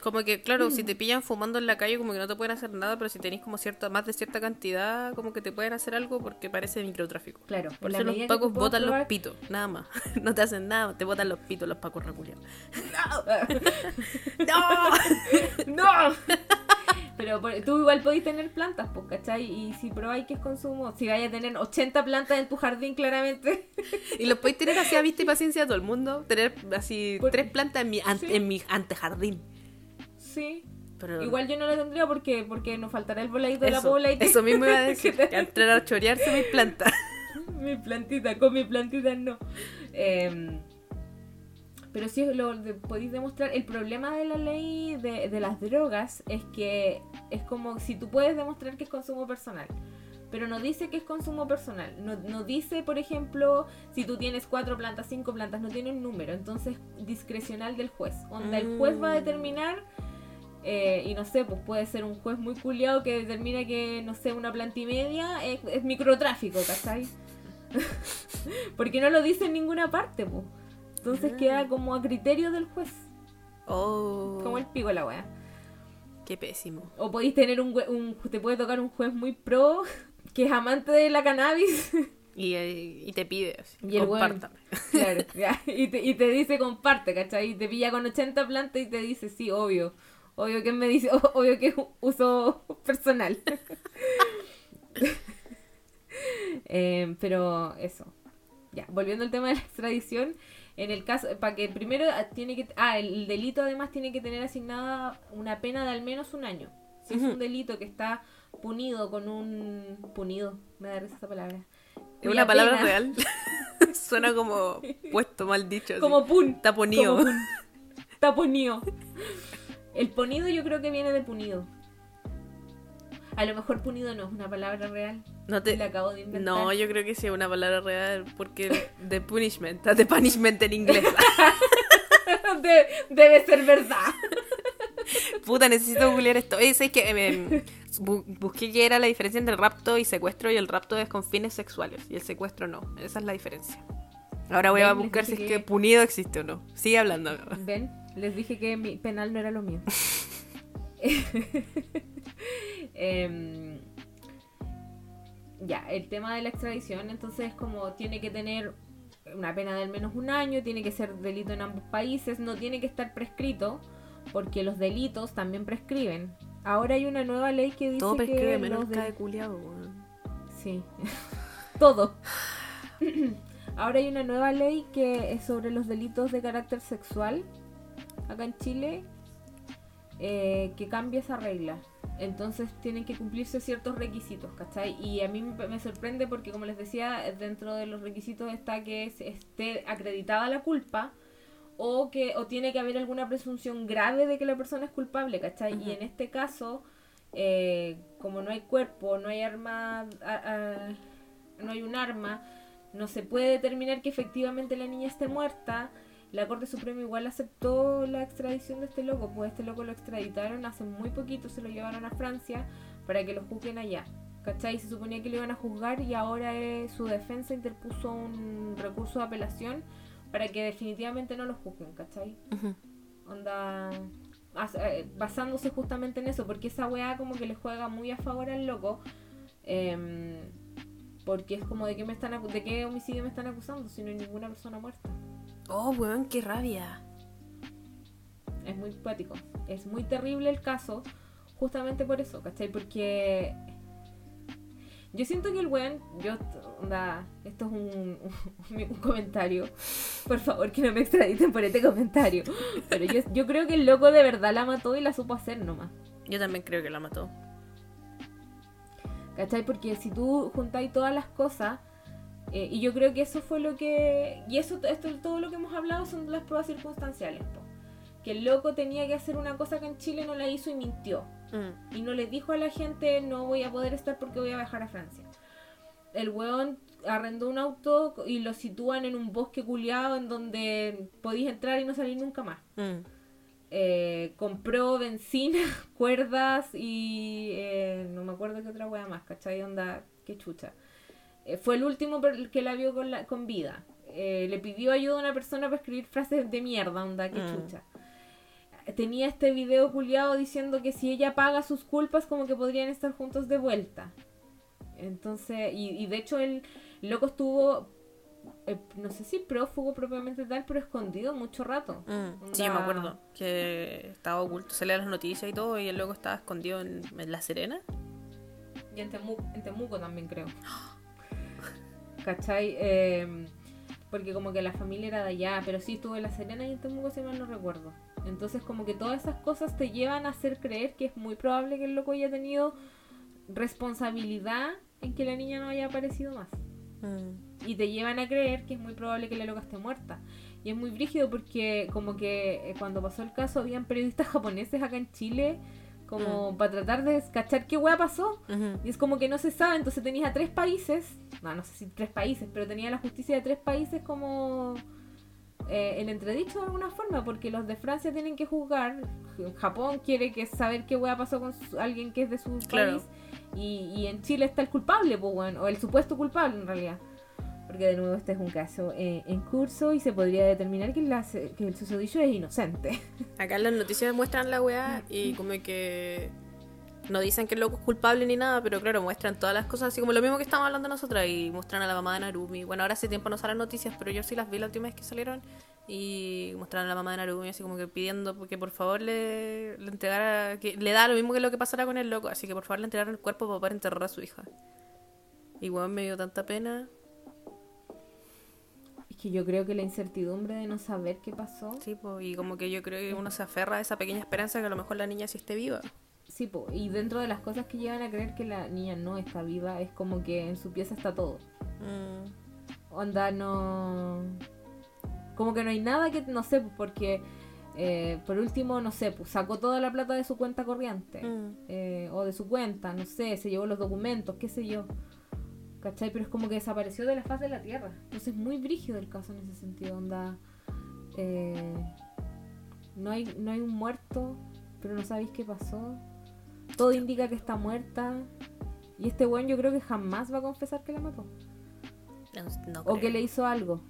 Como que, claro, si te pillan fumando en la calle, como que no te pueden hacer nada, pero si tenéis como cierta, más de cierta cantidad, como que te pueden hacer algo porque parece microtráfico. Claro. Por eso los pacos botan los pitos, nada más. No te hacen nada, te botan los pitos los pacos reculiados. ¡No! ¡No! Pero por- tú igual podéis tener plantas, pues, ¿cachai? Y si probáis que es consumo, si vais a tener 80 plantas en tu jardín, claramente. Y los podéis tener así a vista y paciencia a todo el mundo. Tener así Por- tres plantas en mi, an- Sí. en mi antejardín. Sí. Pero Igual yo no lo tendría porque, porque nos faltará el voladito de la bola y que- eso mismo iba a decir. que entrar a chorearse mis plantas. mi plantita, con mi plantita no. Em, pero sí lo de- podéis demostrar. El problema de la ley de, de las drogas es que es como si tú puedes demostrar que es consumo personal. Pero no dice que es consumo personal. No, no dice, por ejemplo, si tú tienes cuatro plantas, cinco plantas, no tiene un número. Entonces, discrecional del juez. Onda, el juez va a Mm. determinar eh, y no sé, pues puede ser un juez muy culiado que determina que, no sé, una planta y media es, es microtráfico, ¿cachai? Porque no lo dice en ninguna parte, pues. Entonces Ah. queda como a criterio del juez, Oh, como el pico la weá. qué pésimo. O podéis tener un, un- te puede tocar un juez muy pro que es amante de la cannabis. Y, eh, y te pide así, Y compártame. Claro, ya, y, te, y te dice comparte, ¿cachai? Y te pilla con 80 plantas y te dice, sí, obvio. Obvio que me dice, obvio que es uso personal. Eh, pero eso. Ya, volviendo al tema de la extradición, en el caso, para que primero ah, tiene que, ah, el delito además tiene que tener asignada una pena de al menos un año. Si es un delito que está punido con un, punido, me da risa esa palabra. Es una palabra pena- real. Suena como puesto, mal dicho. así. Como pun. Taponío. Como pun. Taponío. El ponido yo creo que viene de punido. A lo mejor punido no es una palabra real. No te... La acabo de inventar. No, yo creo que sí es una palabra real porque de punishment, de punishment en inglés. De- debe ser verdad. Puta, necesito googlear esto. Oye, ¿sabes qué? Eh, bu- busqué qué era la diferencia entre rapto y secuestro y el rapto es con fines sexuales y el secuestro no. Esa es la diferencia. Ahora voy a buscar si es que que- punido existe o no. Sigue hablando. Ven, les dije que mi penal no era lo mío. Em, ya, el tema de la extradición, entonces como tiene que tener una pena de al menos un año, tiene que ser delito en ambos países, no tiene que estar prescrito, porque los delitos también prescriben. Ahora hay una nueva ley que dice Todo que prescribe menos los de- cada culiado. Sí, todo. Ahora hay una nueva ley que es sobre los delitos de carácter sexual acá en Chile eh, que cambia esa regla. Entonces tienen que cumplirse ciertos requisitos, ¿cachai? Y a mí me sorprende porque, como les decía, dentro de los requisitos está que esté acreditada la culpa o que o tiene que haber alguna presunción grave de que la persona es culpable, ¿cachai? Y en este caso, eh, como no hay cuerpo, no hay arma, a- a- no hay un arma, no se puede determinar que efectivamente la niña esté muerta. La Corte Suprema igual aceptó la extradición de este loco, pues este loco lo extraditaron hace muy poquito, se lo llevaron a Francia para que lo juzguen allá. ¿Cachai? Se suponía que lo iban a juzgar y ahora eh, su defensa interpuso un recurso de apelación para que definitivamente no lo juzguen, ¿cachai? Onda eh, basándose justamente en eso, porque esa weá como que le juega muy a favor al loco. em, porque es como de qué me están acu- de qué homicidio me están acusando si no hay ninguna persona muerta. Oh, weón, qué rabia. Es muy cuático. Es muy terrible el caso, justamente por eso, ¿cachai? Porque yo siento que el weón, yo, onda, esto es un, un- un comentario. Por favor, que no me extraditen por este comentario. Pero yo, yo creo que el loco de verdad la mató y la supo hacer nomás. Yo también creo que la mató. ¿Cachai? Porque si tú juntáis todas las cosas, eh, y yo creo que eso fue lo que. Y eso, esto, todo lo que hemos hablado son las pruebas circunstanciales, po. Que el loco tenía que hacer una cosa que en Chile no la hizo y mintió. Mm. Y no le dijo a la gente, no voy a poder estar porque voy a viajar a Francia. El weón arrendó un auto y lo sitúan en un bosque culiado en donde podéis entrar y no salir nunca más. Mm. Eh, compró benzina, cuerdas y eh, no me acuerdo qué otra wea más, ¿cachai? Onda, qué chucha. Eh, fue el último que la vio con, la, con vida. Eh, le pidió ayuda a una persona para escribir frases de mierda, onda, qué Mm. chucha. tenía este video culiado diciendo que si ella paga sus culpas, como que podrían estar juntos de vuelta. Entonces, y, de hecho el loco estuvo, eh, no sé si prófugo propiamente tal, pero escondido mucho rato. Mm, sí, me acuerdo que estaba oculto, se las noticias y todo, y el loco estaba escondido en, La Serena. Y en Temuco, también creo. ¿Cachai? Eh, porque como que la familia era de allá, pero sí estuvo en La Serena y en Temuco, si mal no recuerdo. Entonces como que todas esas cosas te llevan a hacer creer que es muy probable que el loco haya tenido responsabilidad en que la niña no haya aparecido más. Mm. Y te llevan a creer que es muy probable que la loca esté muerta. Y es muy brígido porque como que eh, cuando pasó el caso habían periodistas japoneses acá en Chile como mm. para tratar de cachar qué hueá pasó. Y es como que no se sabe, entonces tenías a tres países, no, no sé si tres países, pero tenía la justicia de tres países como eh, el entredicho de alguna forma, porque los de Francia tienen que juzgar, Japón quiere que saber qué hueá pasó con alguien que es de su país, y, en Chile está el culpable, pues, bueno, o el supuesto culpable en realidad porque de nuevo este es un caso eh, en curso y se podría determinar que, el susodicho es inocente. Acá las noticias muestran la weá y como que no dicen que el loco es culpable ni nada, pero claro, muestran todas las cosas así como lo mismo que estamos hablando nosotras y muestran a la mamá de Narumi. Bueno, ahora hace tiempo no salen noticias, pero yo sí las vi la última vez que salieron y mostraron a la mamá de Narumi así como que pidiendo que por favor le, le entregara, que le da lo mismo que lo que pasará con el loco, así que por favor le entregaran el cuerpo para poder enterrar a su hija. Bueno, me dio tanta pena que yo creo que la incertidumbre de no saber qué pasó. Sí, pues, y como que yo creo que uno se aferra a esa pequeña esperanza que a lo mejor la niña sí esté viva. Sí, pues, y dentro de las cosas que llevan a creer que la niña no está viva, es como que en su pieza está todo. Mm. Onda, no. Como que no hay nada que, no sé, porque. Eh, por último, no sé, pues sacó toda la plata de su cuenta corriente. Mm. Eh, o de su cuenta, no sé, se llevó los documentos, qué sé yo. ¿Cachai? Pero es como que desapareció de la faz de la Tierra. Entonces es muy brígido el caso en ese sentido. Onda. Eh, no, hay, no hay un muerto, pero no sabéis qué pasó. Todo indica que está muerta. Y este weón yo creo que jamás va a confesar que la mató. o que le hizo algo.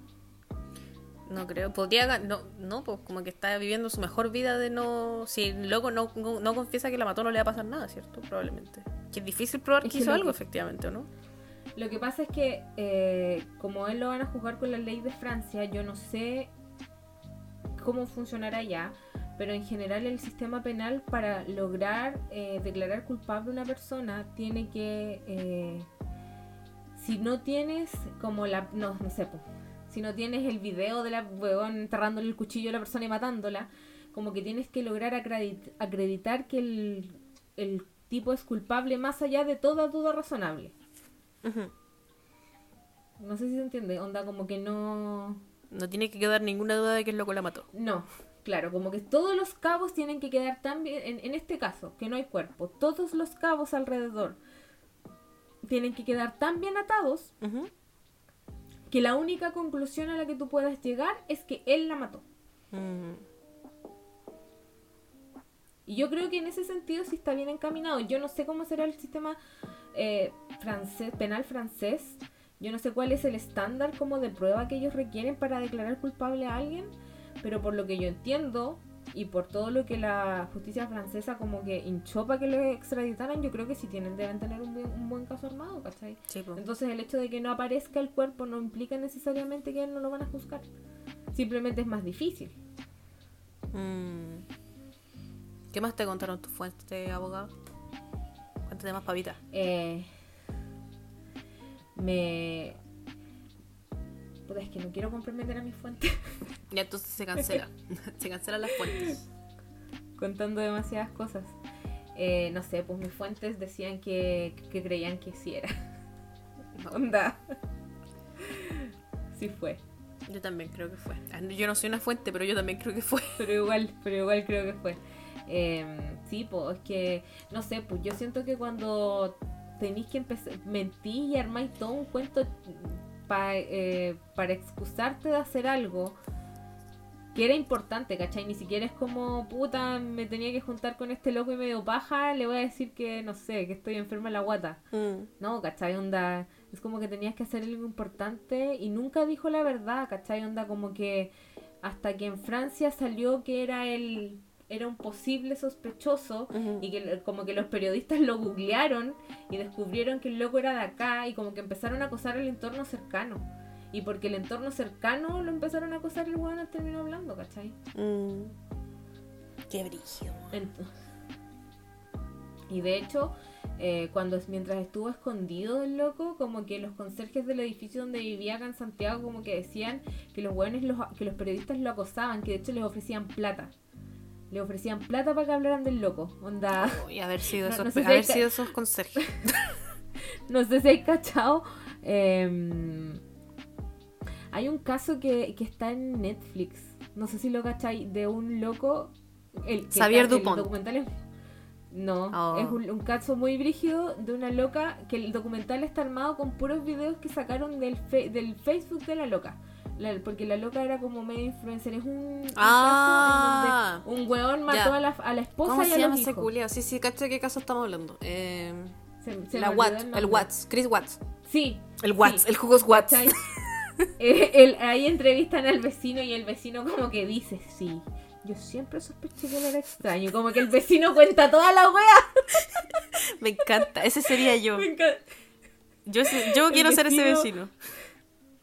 No creo, podría, no, no, pues como que está viviendo su mejor vida de no, si el loco no, no, confiesa que la mató no le va a pasar nada, ¿cierto? Probablemente. Que es difícil probar que hizo algo, efectivamente, ¿o no? Lo que pasa es que, eh, como él lo van a juzgar con la ley de Francia, yo no sé cómo funcionará ya, pero en general el sistema penal para lograr eh, declarar culpable a una persona tiene que, eh, si no tienes como la, no, no sé, si no tienes el video de la huevón enterrándole el cuchillo a la persona y matándola, como que tienes que lograr acreditar que el tipo es culpable más allá de toda duda razonable. No sé si se entiende, onda como que no... No tiene que quedar ninguna duda de que el loco la mató. No, claro, como que todos los cabos tienen que quedar tan bien, en, este caso, que no hay cuerpo, todos los cabos alrededor tienen que quedar tan bien atados que la única conclusión a la que tú puedas llegar es que él la mató. Y yo creo que en ese sentido sí está bien encaminado. Yo no sé cómo será el sistema eh, francés, penal francés. Yo no sé cuál es el estándar como de prueba que ellos requieren para declarar culpable a alguien, pero por lo que yo entiendo y por todo lo que la justicia francesa como que hinchó para que lo extraditaran, yo creo que sí tienen, deben tener un, buen caso armado, ¿cachai? Entonces el hecho de que no aparezca el cuerpo no implica necesariamente que él no lo van a juzgar. Simplemente es más difícil. Mm. ¿Qué más te contaron tus fuentes, abogado? Cuéntate más, pavita. Eh, me. Puta, es que no quiero comprometer a mis fuentes. Y entonces se cancela. se cancelan las fuentes. Contando demasiadas cosas. Eh, no sé, pues mis fuentes decían que, que creían que sí era. Onda. Sí fue. Yo también creo que fue. Yo no soy una fuente, pero yo también creo que fue. Pero igual, pero igual creo que fue. Eh, sí, pues es que, no sé, pues yo siento que cuando tenéis que empezar, mentir y armáis todo un cuento eh, para excusarte de hacer algo que era importante, ¿cachai? Ni siquiera es como, puta, me tenía que juntar con este loco y medio paja, le voy a decir que, no sé, que estoy enferma en la guata. Mm. No, ¿cachai? Onda, es como que tenías que hacer algo importante y nunca dijo la verdad, ¿cachai? Onda como que hasta que en Francia salió que era el era un posible sospechoso y que como que los periodistas lo googlearon y descubrieron que el loco era de acá y como que empezaron a acosar el entorno cercano. Y porque el entorno cercano lo empezaron a acosar, el weón terminó hablando, ¿cachai? Mm. Qué brillo. y de hecho, eh, cuando mientras estuvo escondido el loco, como que los conserjes del edificio donde vivía acá en Santiago, como que decían que los los, que los periodistas lo acosaban, que de hecho les ofrecían plata. Le ofrecían plata para que hablaran del loco. Onda. Y haber sido, esos, haber sido esos conserjes. no sé si hay cachado. Em, hay un caso que, que, está en Netflix. No sé si lo cacháis. De un loco. El, Xavier Dupont. documental no, oh. es un, caso muy brígido de una loca que el documental está armado con puros videos que sacaron del, del Facebook de la loca. Porque la loca era como medio influencer. Es un, ah, caso un weón mató a, la, a la esposa ¿Cómo y se a llama ese culio? Sí, sí, caché qué caso estamos hablando. Eh, la Watts, el, Watts, Chris Watts. Sí. El Watts, el jugos Watts. eh, ahí entrevistan al vecino y el vecino como que dice, sí, yo siempre sospeché que él era extraño. Como que el vecino cuenta toda la wea. Me encanta. Ese sería yo. Me. Yo, yo quiero ser ese vecino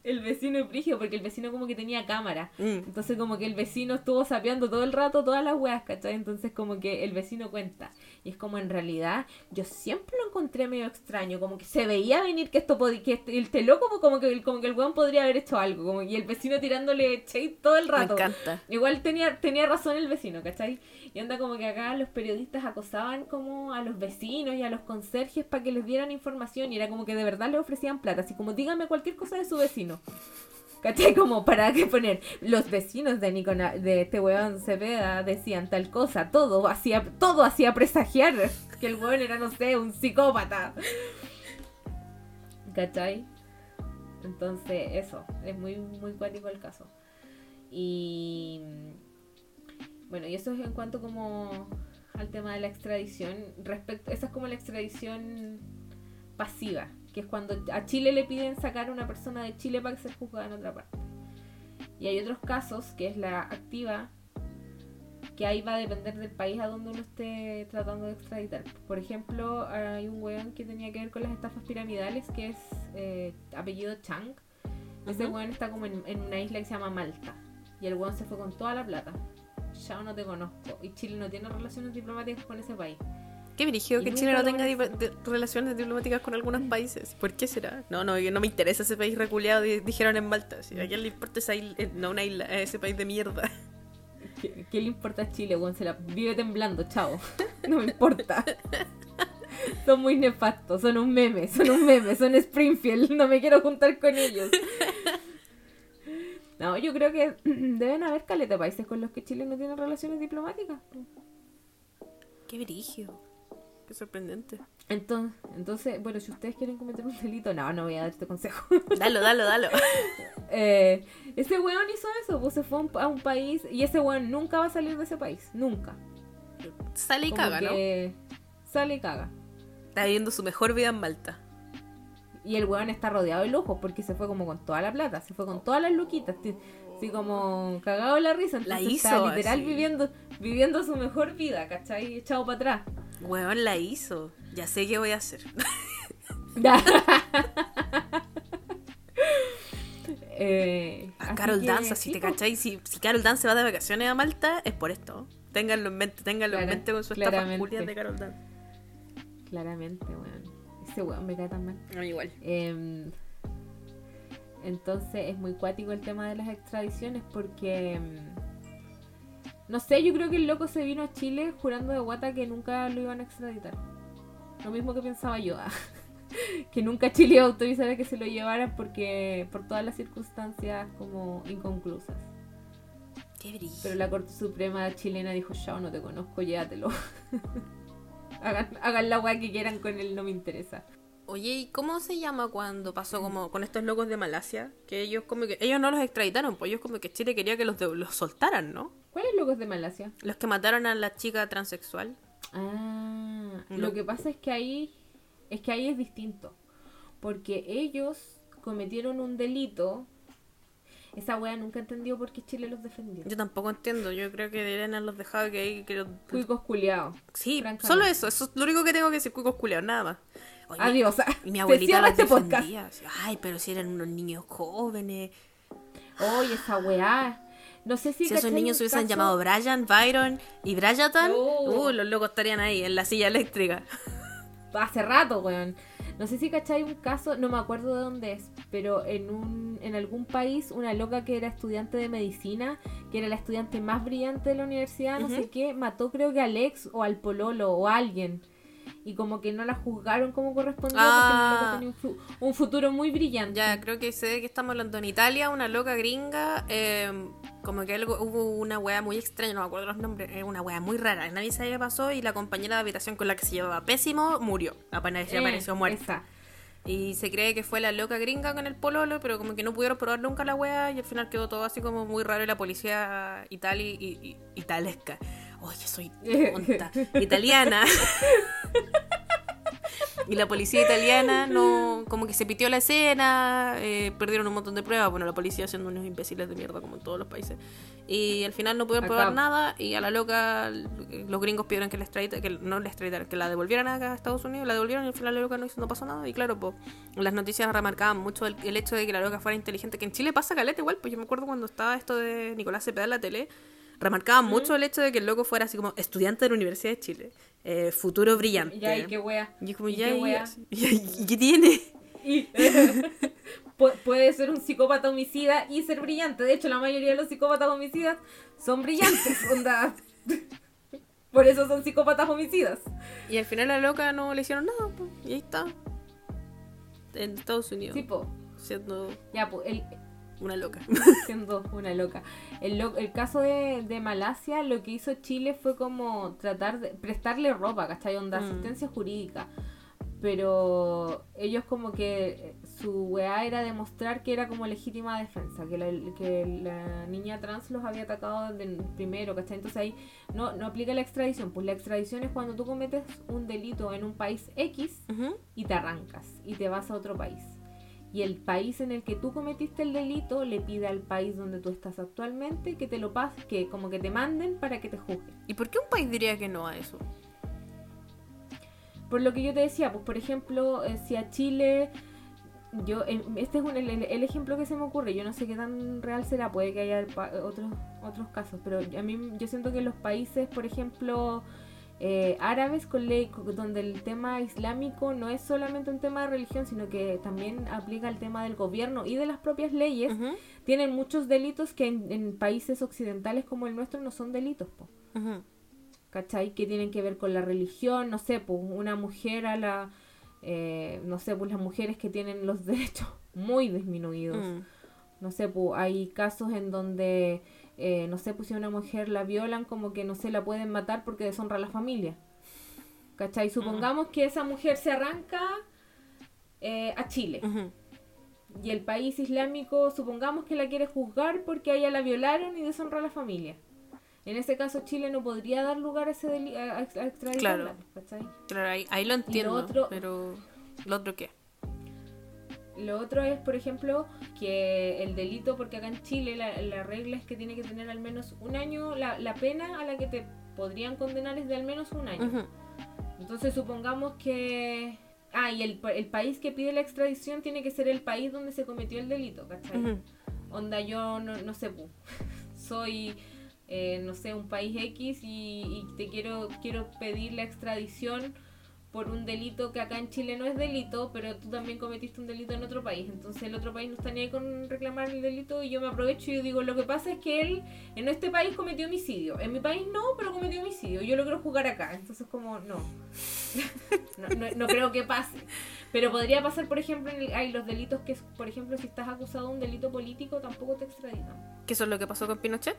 el vecino es frigio porque el vecino como que tenía cámara. Mm. Entonces como que el vecino estuvo sapeando todo el rato todas las weas, ¿cachai? Entonces como que el vecino cuenta. Y es como en realidad yo siempre lo encontré medio extraño, como que se veía venir que esto podía, que este, el teló como, como que como que el weón podría haber hecho algo, como y el vecino tirándole shade todo el rato. Me encanta. Igual tenía, tenía razón el vecino, ¿cachai? Y anda como que acá los periodistas acosaban como a los vecinos y a los conserjes para que les dieran información y era como que de verdad le ofrecían plata, así como dígame cualquier cosa de su vecino. ¿Cachai? Como para qué poner. Los vecinos de Nicona, de este weón Cepeda decían tal cosa. Todo hacía, todo hacía presagiar que el weón era, no sé, un psicópata. ¿Cachai? Entonces, eso. Es muy, muy cuático el caso. Y bueno, y eso es en cuanto como al tema de la extradición. Respecto, esa es como la extradición pasiva, que es cuando a Chile le piden sacar a una persona de Chile para que sea juzgada en otra parte. Y hay otros casos, que es la activa, que ahí va a depender del país a donde uno esté tratando de extraditar. Por ejemplo, hay un weón que tenía que ver con las estafas piramidales, que es eh, apellido Chang. Ese weón está como en, en, una isla que se llama Malta. Y el weón se fue con toda la plata ya no te conozco. Y Chile no tiene relaciones diplomáticas con ese país. Qué dirigido que Chile no tenga relaciones diplomáticas con algunos países. ¿Por qué será? No, no, no me interesa ese país reculeado, dijeron en Malta. Si ¿A quién le importa esa isla? Eh, no, una isla, ese país de mierda. ¿Qué, le importa a Chile, weón? Se la vive temblando, chao. No me importa. son muy nefastos, son un meme, son un meme, son Springfield, no me quiero juntar con ellos. No, yo creo que deben haber caleta países con los que Chile no tiene relaciones diplomáticas. Qué brillo. Qué sorprendente. Entonces, entonces, bueno, si ustedes quieren cometer un delito, no, no voy a dar este consejo. Dalo, dalo, dalo. eh, ese weón hizo eso, pues se fue a un país y ese weón nunca va a salir de ese país, nunca. Sale y caga, ¿no? Sale y caga. Está viviendo su mejor vida en Malta. Y el weón está rodeado de lujos porque se fue como con toda la plata, se fue con todas las luquitas, así como cagado la risa. la hizo. literal viviendo, viviendo su mejor vida, ¿cachai? Echado para atrás. Weón la hizo. Ya sé qué voy a hacer. eh, a Carol Danza, si te cachai, si, si Carol Dance se va de vacaciones a Malta, es por esto. Ténganlo en mente, ténganlo en mente con su estafa de Carol Dance. Claramente, weón. Ese weón me cae tan mal. No, igual. Em, entonces es muy cuático el tema de las extradiciones porque. Em, no sé, yo creo que el loco se vino a Chile jurando de guata que nunca lo iban a extraditar. Lo mismo que pensaba yo. que nunca Chile iba a autorizar a que se lo llevaran porque por todas las circunstancias como inconclusas. Qué brillo. Pero la Corte Suprema chilena dijo, ya no te conozco, llévatelo. hagan, la weá que quieran con él, no me interesa. Oye, ¿y cómo se llama cuando pasó como con estos locos de Malasia? Que ellos como que ellos no los extraditaron, pues ellos como que Chile quería que los, los soltaran, ¿no? ¿Cuáles locos de Malasia? Los que mataron a la chica transexual. Ah, lo que pasa es que ahí es que ahí es distinto, porque ellos cometieron un delito Esa wea nunca entendió por qué Chile los defendió. Yo tampoco entiendo, yo creo que deberían haberlos dejado que ahí... Que... Cuicos culiados. Sí, solo eso, eso es lo único que tengo que decir, cuicos culiados, nada más. Adiós. Y mi abuelita los este defendía. Ay, pero si eran unos niños jóvenes. Oye, esa weá. No sé si, si esos niños se hubiesen llamado Brian, Byron y Bryatan, uh, los locos estarían ahí en la silla eléctrica. Hace rato, weón. No sé si cacháis un caso, no me acuerdo de dónde es, pero en, un, en algún país, una loca que era estudiante de medicina, que era la estudiante más brillante de la universidad, no sé qué, mató creo que a Alex o al Pololo o a alguien y como que no la juzgaron como correspondía porque tenía un, futuro muy brillante. Ya, creo que sé de que estamos hablando en Italia, una loca gringa, em, como que algo, hubo una wea muy extraña, no me acuerdo los nombres, era una wea muy rara, nadie sabía qué pasó y la compañera de habitación con la que se llevaba pésimo murió, apenas eh, apareció muerta. Y se cree que fue la loca gringa con el pololo, pero como que no pudieron probar nunca la wea y al final quedó todo así como muy raro y la policía itali, y, italesca oye, soy tonta, italiana. y la policía italiana no como que se pitió la escena, eh, perdieron un montón de pruebas, bueno, la policía haciendo unos imbéciles de mierda como en todos los países. Y al final no pudieron probar nada y a la loca los gringos pidieron que la que no la extraditaran, que la devolvieran acá a Estados Unidos, la devolvieron y al final la loca no hizo, no pasó nada. Y claro, pues las noticias remarcaban mucho el, hecho de que la loca fuera inteligente, que en Chile pasa caleta igual, pues yo me acuerdo cuando estaba esto de Nicolás Cepeda en la tele, remarcaba mucho el hecho de que el loco fuera así como estudiante de la Universidad de Chile, eh, futuro brillante. Ya, ¿y qué wea? Y como, ya, ¿y, qué tiene? puede ser un psicópata homicida y ser brillante. De hecho, la mayoría de los psicópatas homicidas son brillantes, onda. Por eso son psicópatas homicidas. Y al final la loca no le hicieron nada, y ahí está. En Estados Unidos. Tipo. Siendo. Ya, pues, el, una loca. Siendo una loca. El, el caso de, de, Malasia, lo que hizo Chile fue como tratar de prestarle ropa, ¿cachai? Onda, mm. asistencia jurídica. Pero ellos como que su weá era demostrar que era como legítima defensa, que la, que la niña trans los había atacado desde primero, ¿cachai? Entonces ahí no, no aplica la extradición. Pues la extradición es cuando tú cometes un delito en un país X y te arrancas y te vas a otro país y el país en el que tú cometiste el delito le pide al país donde tú estás actualmente que te lo pase, que como que te manden para que te juzguen. ¿Y por qué un país diría que no a eso? Por lo que yo te decía, pues por ejemplo, eh, si a Chile, yo, este es el, ejemplo que se me ocurre, yo no sé qué tan real será, puede que haya otros, otros casos, pero a mí yo siento que los países, por ejemplo, eh, árabes con ley donde el tema islámico no es solamente un tema de religión, sino que también aplica el tema del gobierno y de las propias leyes, tienen muchos delitos que en, países occidentales como el nuestro no son delitos, ¿cachai? Que tienen que ver con la religión, no sé, pues una mujer a la, eh, no sé, pues las mujeres que tienen los derechos muy disminuidos. Mm. No sé, pues hay casos en donde eh, no sé, pues si a una mujer la violan, como que no se la pueden matar porque deshonra a la familia. ¿Cachai? Supongamos que esa mujer se arranca eh, a Chile. Y el país islámico, supongamos que la quiere juzgar porque a ella la violaron y deshonra a la familia. En ese caso, Chile no podría dar lugar a ese a, Claro, claro ahí, lo entiendo. pero, ¿lo otro qué? Lo otro es, por ejemplo, que el delito, porque acá en Chile la, regla es que tiene que tener al menos un año, la, la, pena a la que te podrían condenar es de al menos un año. Entonces supongamos que... Ah, y el, el, país que pide la extradición tiene que ser el país donde se cometió el delito, ¿cachai? Onda, yo no, no sé, soy, eh, no sé, un país X y, y te quiero, quiero pedir la extradición por un delito que acá en Chile no es delito, pero tú también cometiste un delito en otro país. Entonces el otro país no está ni ahí con reclamar el delito y yo me aprovecho y yo digo, lo que pasa es que él en este país cometió homicidio. En mi país no, pero cometió homicidio. Yo lo quiero jugar acá. Entonces como, no. no, creo que pase. Pero podría pasar, por ejemplo, en hay los delitos que, por ejemplo, si estás acusado de un delito político, tampoco te extraditan. ¿Qué es lo que pasó con Pinochet?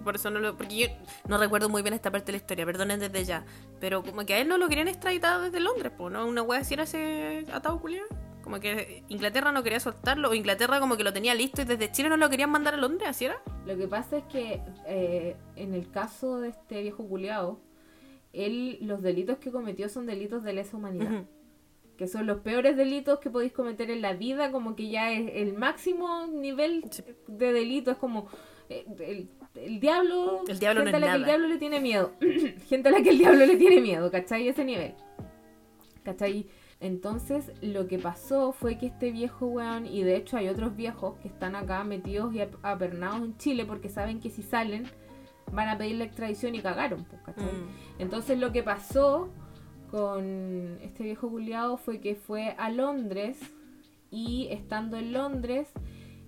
Por eso no lo. Porque yo no recuerdo muy bien esta parte de la historia, perdonen desde ya. Pero como que a él no lo querían extraditar desde Londres, pues, ¿no? Una wea así era ese atado culiado. Como que Inglaterra no quería soltarlo, o Inglaterra como que lo tenía listo y desde Chile no lo querían mandar a Londres, ¿así era? Lo que pasa es que eh, en el caso de este viejo culiado, él, los delitos que cometió son delitos de lesa humanidad. que son los peores delitos que podéis cometer en la vida, como que ya es el máximo nivel de delito, es como eh, el, diablo, el diablo gente no a la que el diablo le tiene miedo, gente a la que el diablo le tiene miedo, ¿cachai? Ese nivel, ¿cachai? Entonces lo que pasó fue que este viejo weón, y de hecho hay otros viejos que están acá metidos y ap- apernados en Chile porque saben que si salen van a pedir la extradición y cagaron, pues, ¿cachai? Mm. Entonces lo que pasó con este viejo culiado fue que fue a Londres y estando en Londres,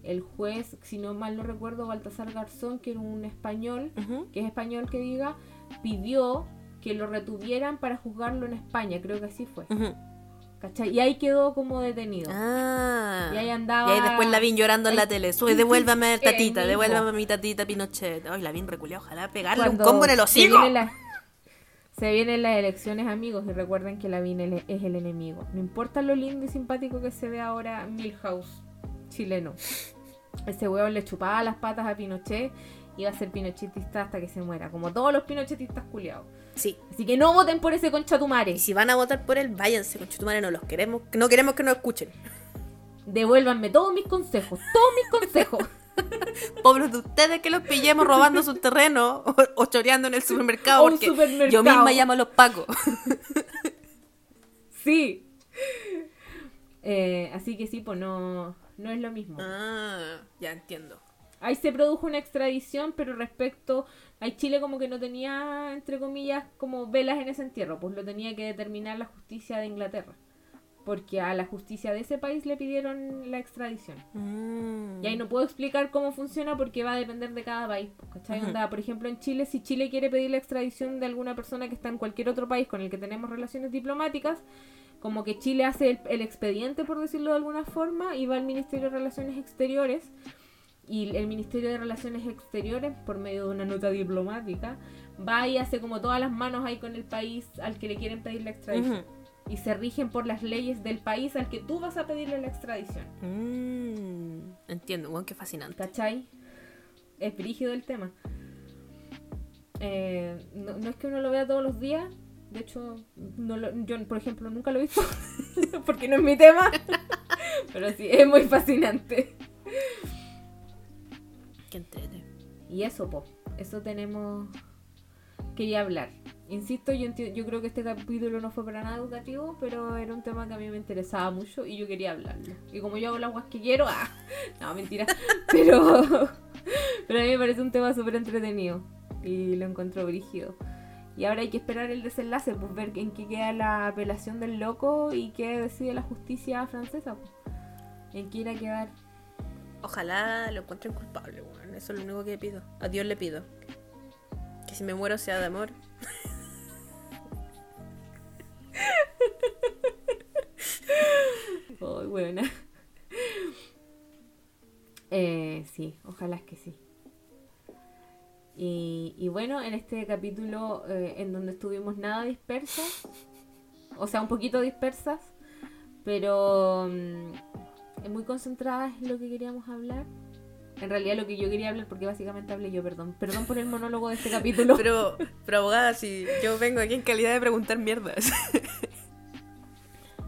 el juez, si no mal no recuerdo, Baltasar Garzón, que era un español, que es español que diga, pidió que lo retuvieran para juzgarlo en España, creo que así fue. ¿Cachai? Y ahí quedó como detenido. Ah. Y ahí andaba- Y ahí después la vi llorando en la tele. Soy, devuélvame a tatita, devuélvame a mi tatita Pinochet. Ay, la vi reculea, ojalá pegarle Cuando un combo en el hocico. Se vienen las elecciones, amigos, y recuerden que Lavín es el enemigo. No importa lo lindo y simpático que se ve ahora Milhouse, chileno. Ese huevo le chupaba las patas a Pinochet y iba a ser pinochetista hasta que se muera, como todos los pinochetistas culiados. Sí. Así que no voten por ese conchatumare. Y si van a votar por él, váyanse, con chutumare, no los queremos. No queremos que nos escuchen. Devuélvanme todos mis consejos, todos mis consejos. Pobres de ustedes que los pillemos robando su terreno o, o choreando en el supermercado. O porque supermercado. yo misma llamo a los pacos. Sí. Eh, así que sí, pues no, no es lo mismo. ah, ya entiendo. Ahí se produjo una extradición, pero respecto a Chile como que no tenía, entre comillas, como velas en ese entierro, pues lo tenía que determinar la justicia de Inglaterra. Porque a la justicia de ese país le pidieron la extradición. Mm. Y ahí no puedo explicar cómo funciona porque va a depender de cada país. pues, ¿cachai? Onda, por ejemplo, en Chile, si Chile quiere pedir la extradición de alguna persona que está en cualquier otro país con el que tenemos relaciones diplomáticas, como que Chile hace el, el expediente, por decirlo de alguna forma, y va al Ministerio de Relaciones Exteriores. Y el Ministerio de Relaciones Exteriores, por medio de una nota diplomática, va y hace como todas las manos ahí con el país al que le quieren pedir la extradición. Y se rigen por las leyes del país al que tú vas a pedirle la extradición. Mm, Entiendo, bueno, qué fascinante. ¿Cachai? Es brígido el tema. Eh, no, no es que uno lo vea todos los días. De hecho, no lo- yo, por ejemplo, nunca lo he visto. porque no es mi tema. Pero sí, es muy fascinante. Qué entrete. Y eso, po. Eso tenemos. Quería hablar. Insisto, yo, yo creo que este capítulo no fue para nada educativo, pero era un tema que a mí me interesaba mucho y yo quería hablarlo. Y como yo hago las guas que quiero, ¡ah! No, mentira. Pero, pero a mí me parece un tema súper entretenido y lo encuentro brígido. Y ahora hay que esperar el desenlace, pues ver en qué queda la apelación del loco y qué decide la justicia francesa. Pues. En qué irá a quedar. Ojalá lo encuentren culpable, weón. Eso es lo único que pido. A Dios le pido. Que si me muero sea de amor. Ay, buena. Eh, sí, ojalá es que sí. Y, y bueno, en este capítulo eh, en donde estuvimos nada dispersas, o sea, un poquito dispersas, pero mm, muy concentradas en lo que queríamos hablar. En realidad lo que yo quería hablar, porque básicamente hablé yo, perdón. Perdón por el monólogo de este capítulo. Pero, pero abogada, si yo vengo aquí en calidad de preguntar mierdas.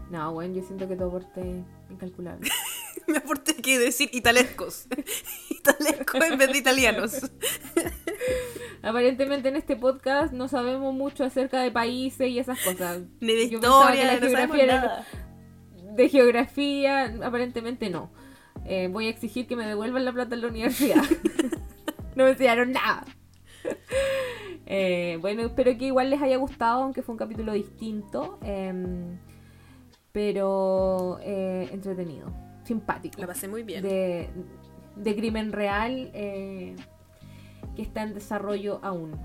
No, bueno, yo siento que tu aporte es incalculable. me aporté que decir italescos. italescos en vez de italianos. Aparentemente en este podcast no sabemos mucho acerca de países y esas cosas. Ni de Yo pensaba que historia, la no geografía nada. De geografía, aparentemente no. Eh, voy a exigir que me devuelvan la plata en la universidad. no me enseñaron nada. Eh, bueno, espero que igual les haya gustado, aunque fue un capítulo distinto. em, pero eh, entretenido, simpático. La pasé muy bien. de, de crimen real que está en desarrollo aún.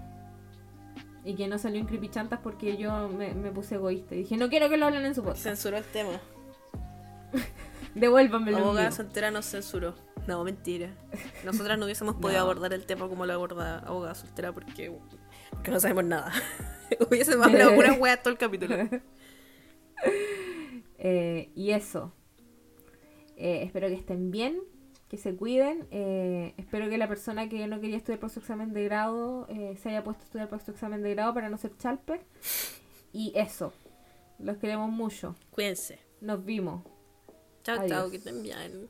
Y que no salió en Creepy Chantas porque yo me, me puse egoísta. Y dije, no quiero que lo hablen en su podcast. Censuró el tema. Devuélvanmelo. en Abogada soltera nos censuró. No, mentira. Nosotras no hubiésemos podido No. abordar el tema como lo aborda abogada soltera porque, porque no sabemos nada. hubiésemos hablado pura wea todo el capítulo. Eh, y eso. Eh, espero que estén bien, que se cuiden. eh, espero que la persona que no quería estudiar por su examen de grado eh, se haya puesto a estudiar por su examen de grado para no ser chalper. Y eso. Los queremos mucho. Cuídense. Nos vimos. Chao, chao, que estén bien.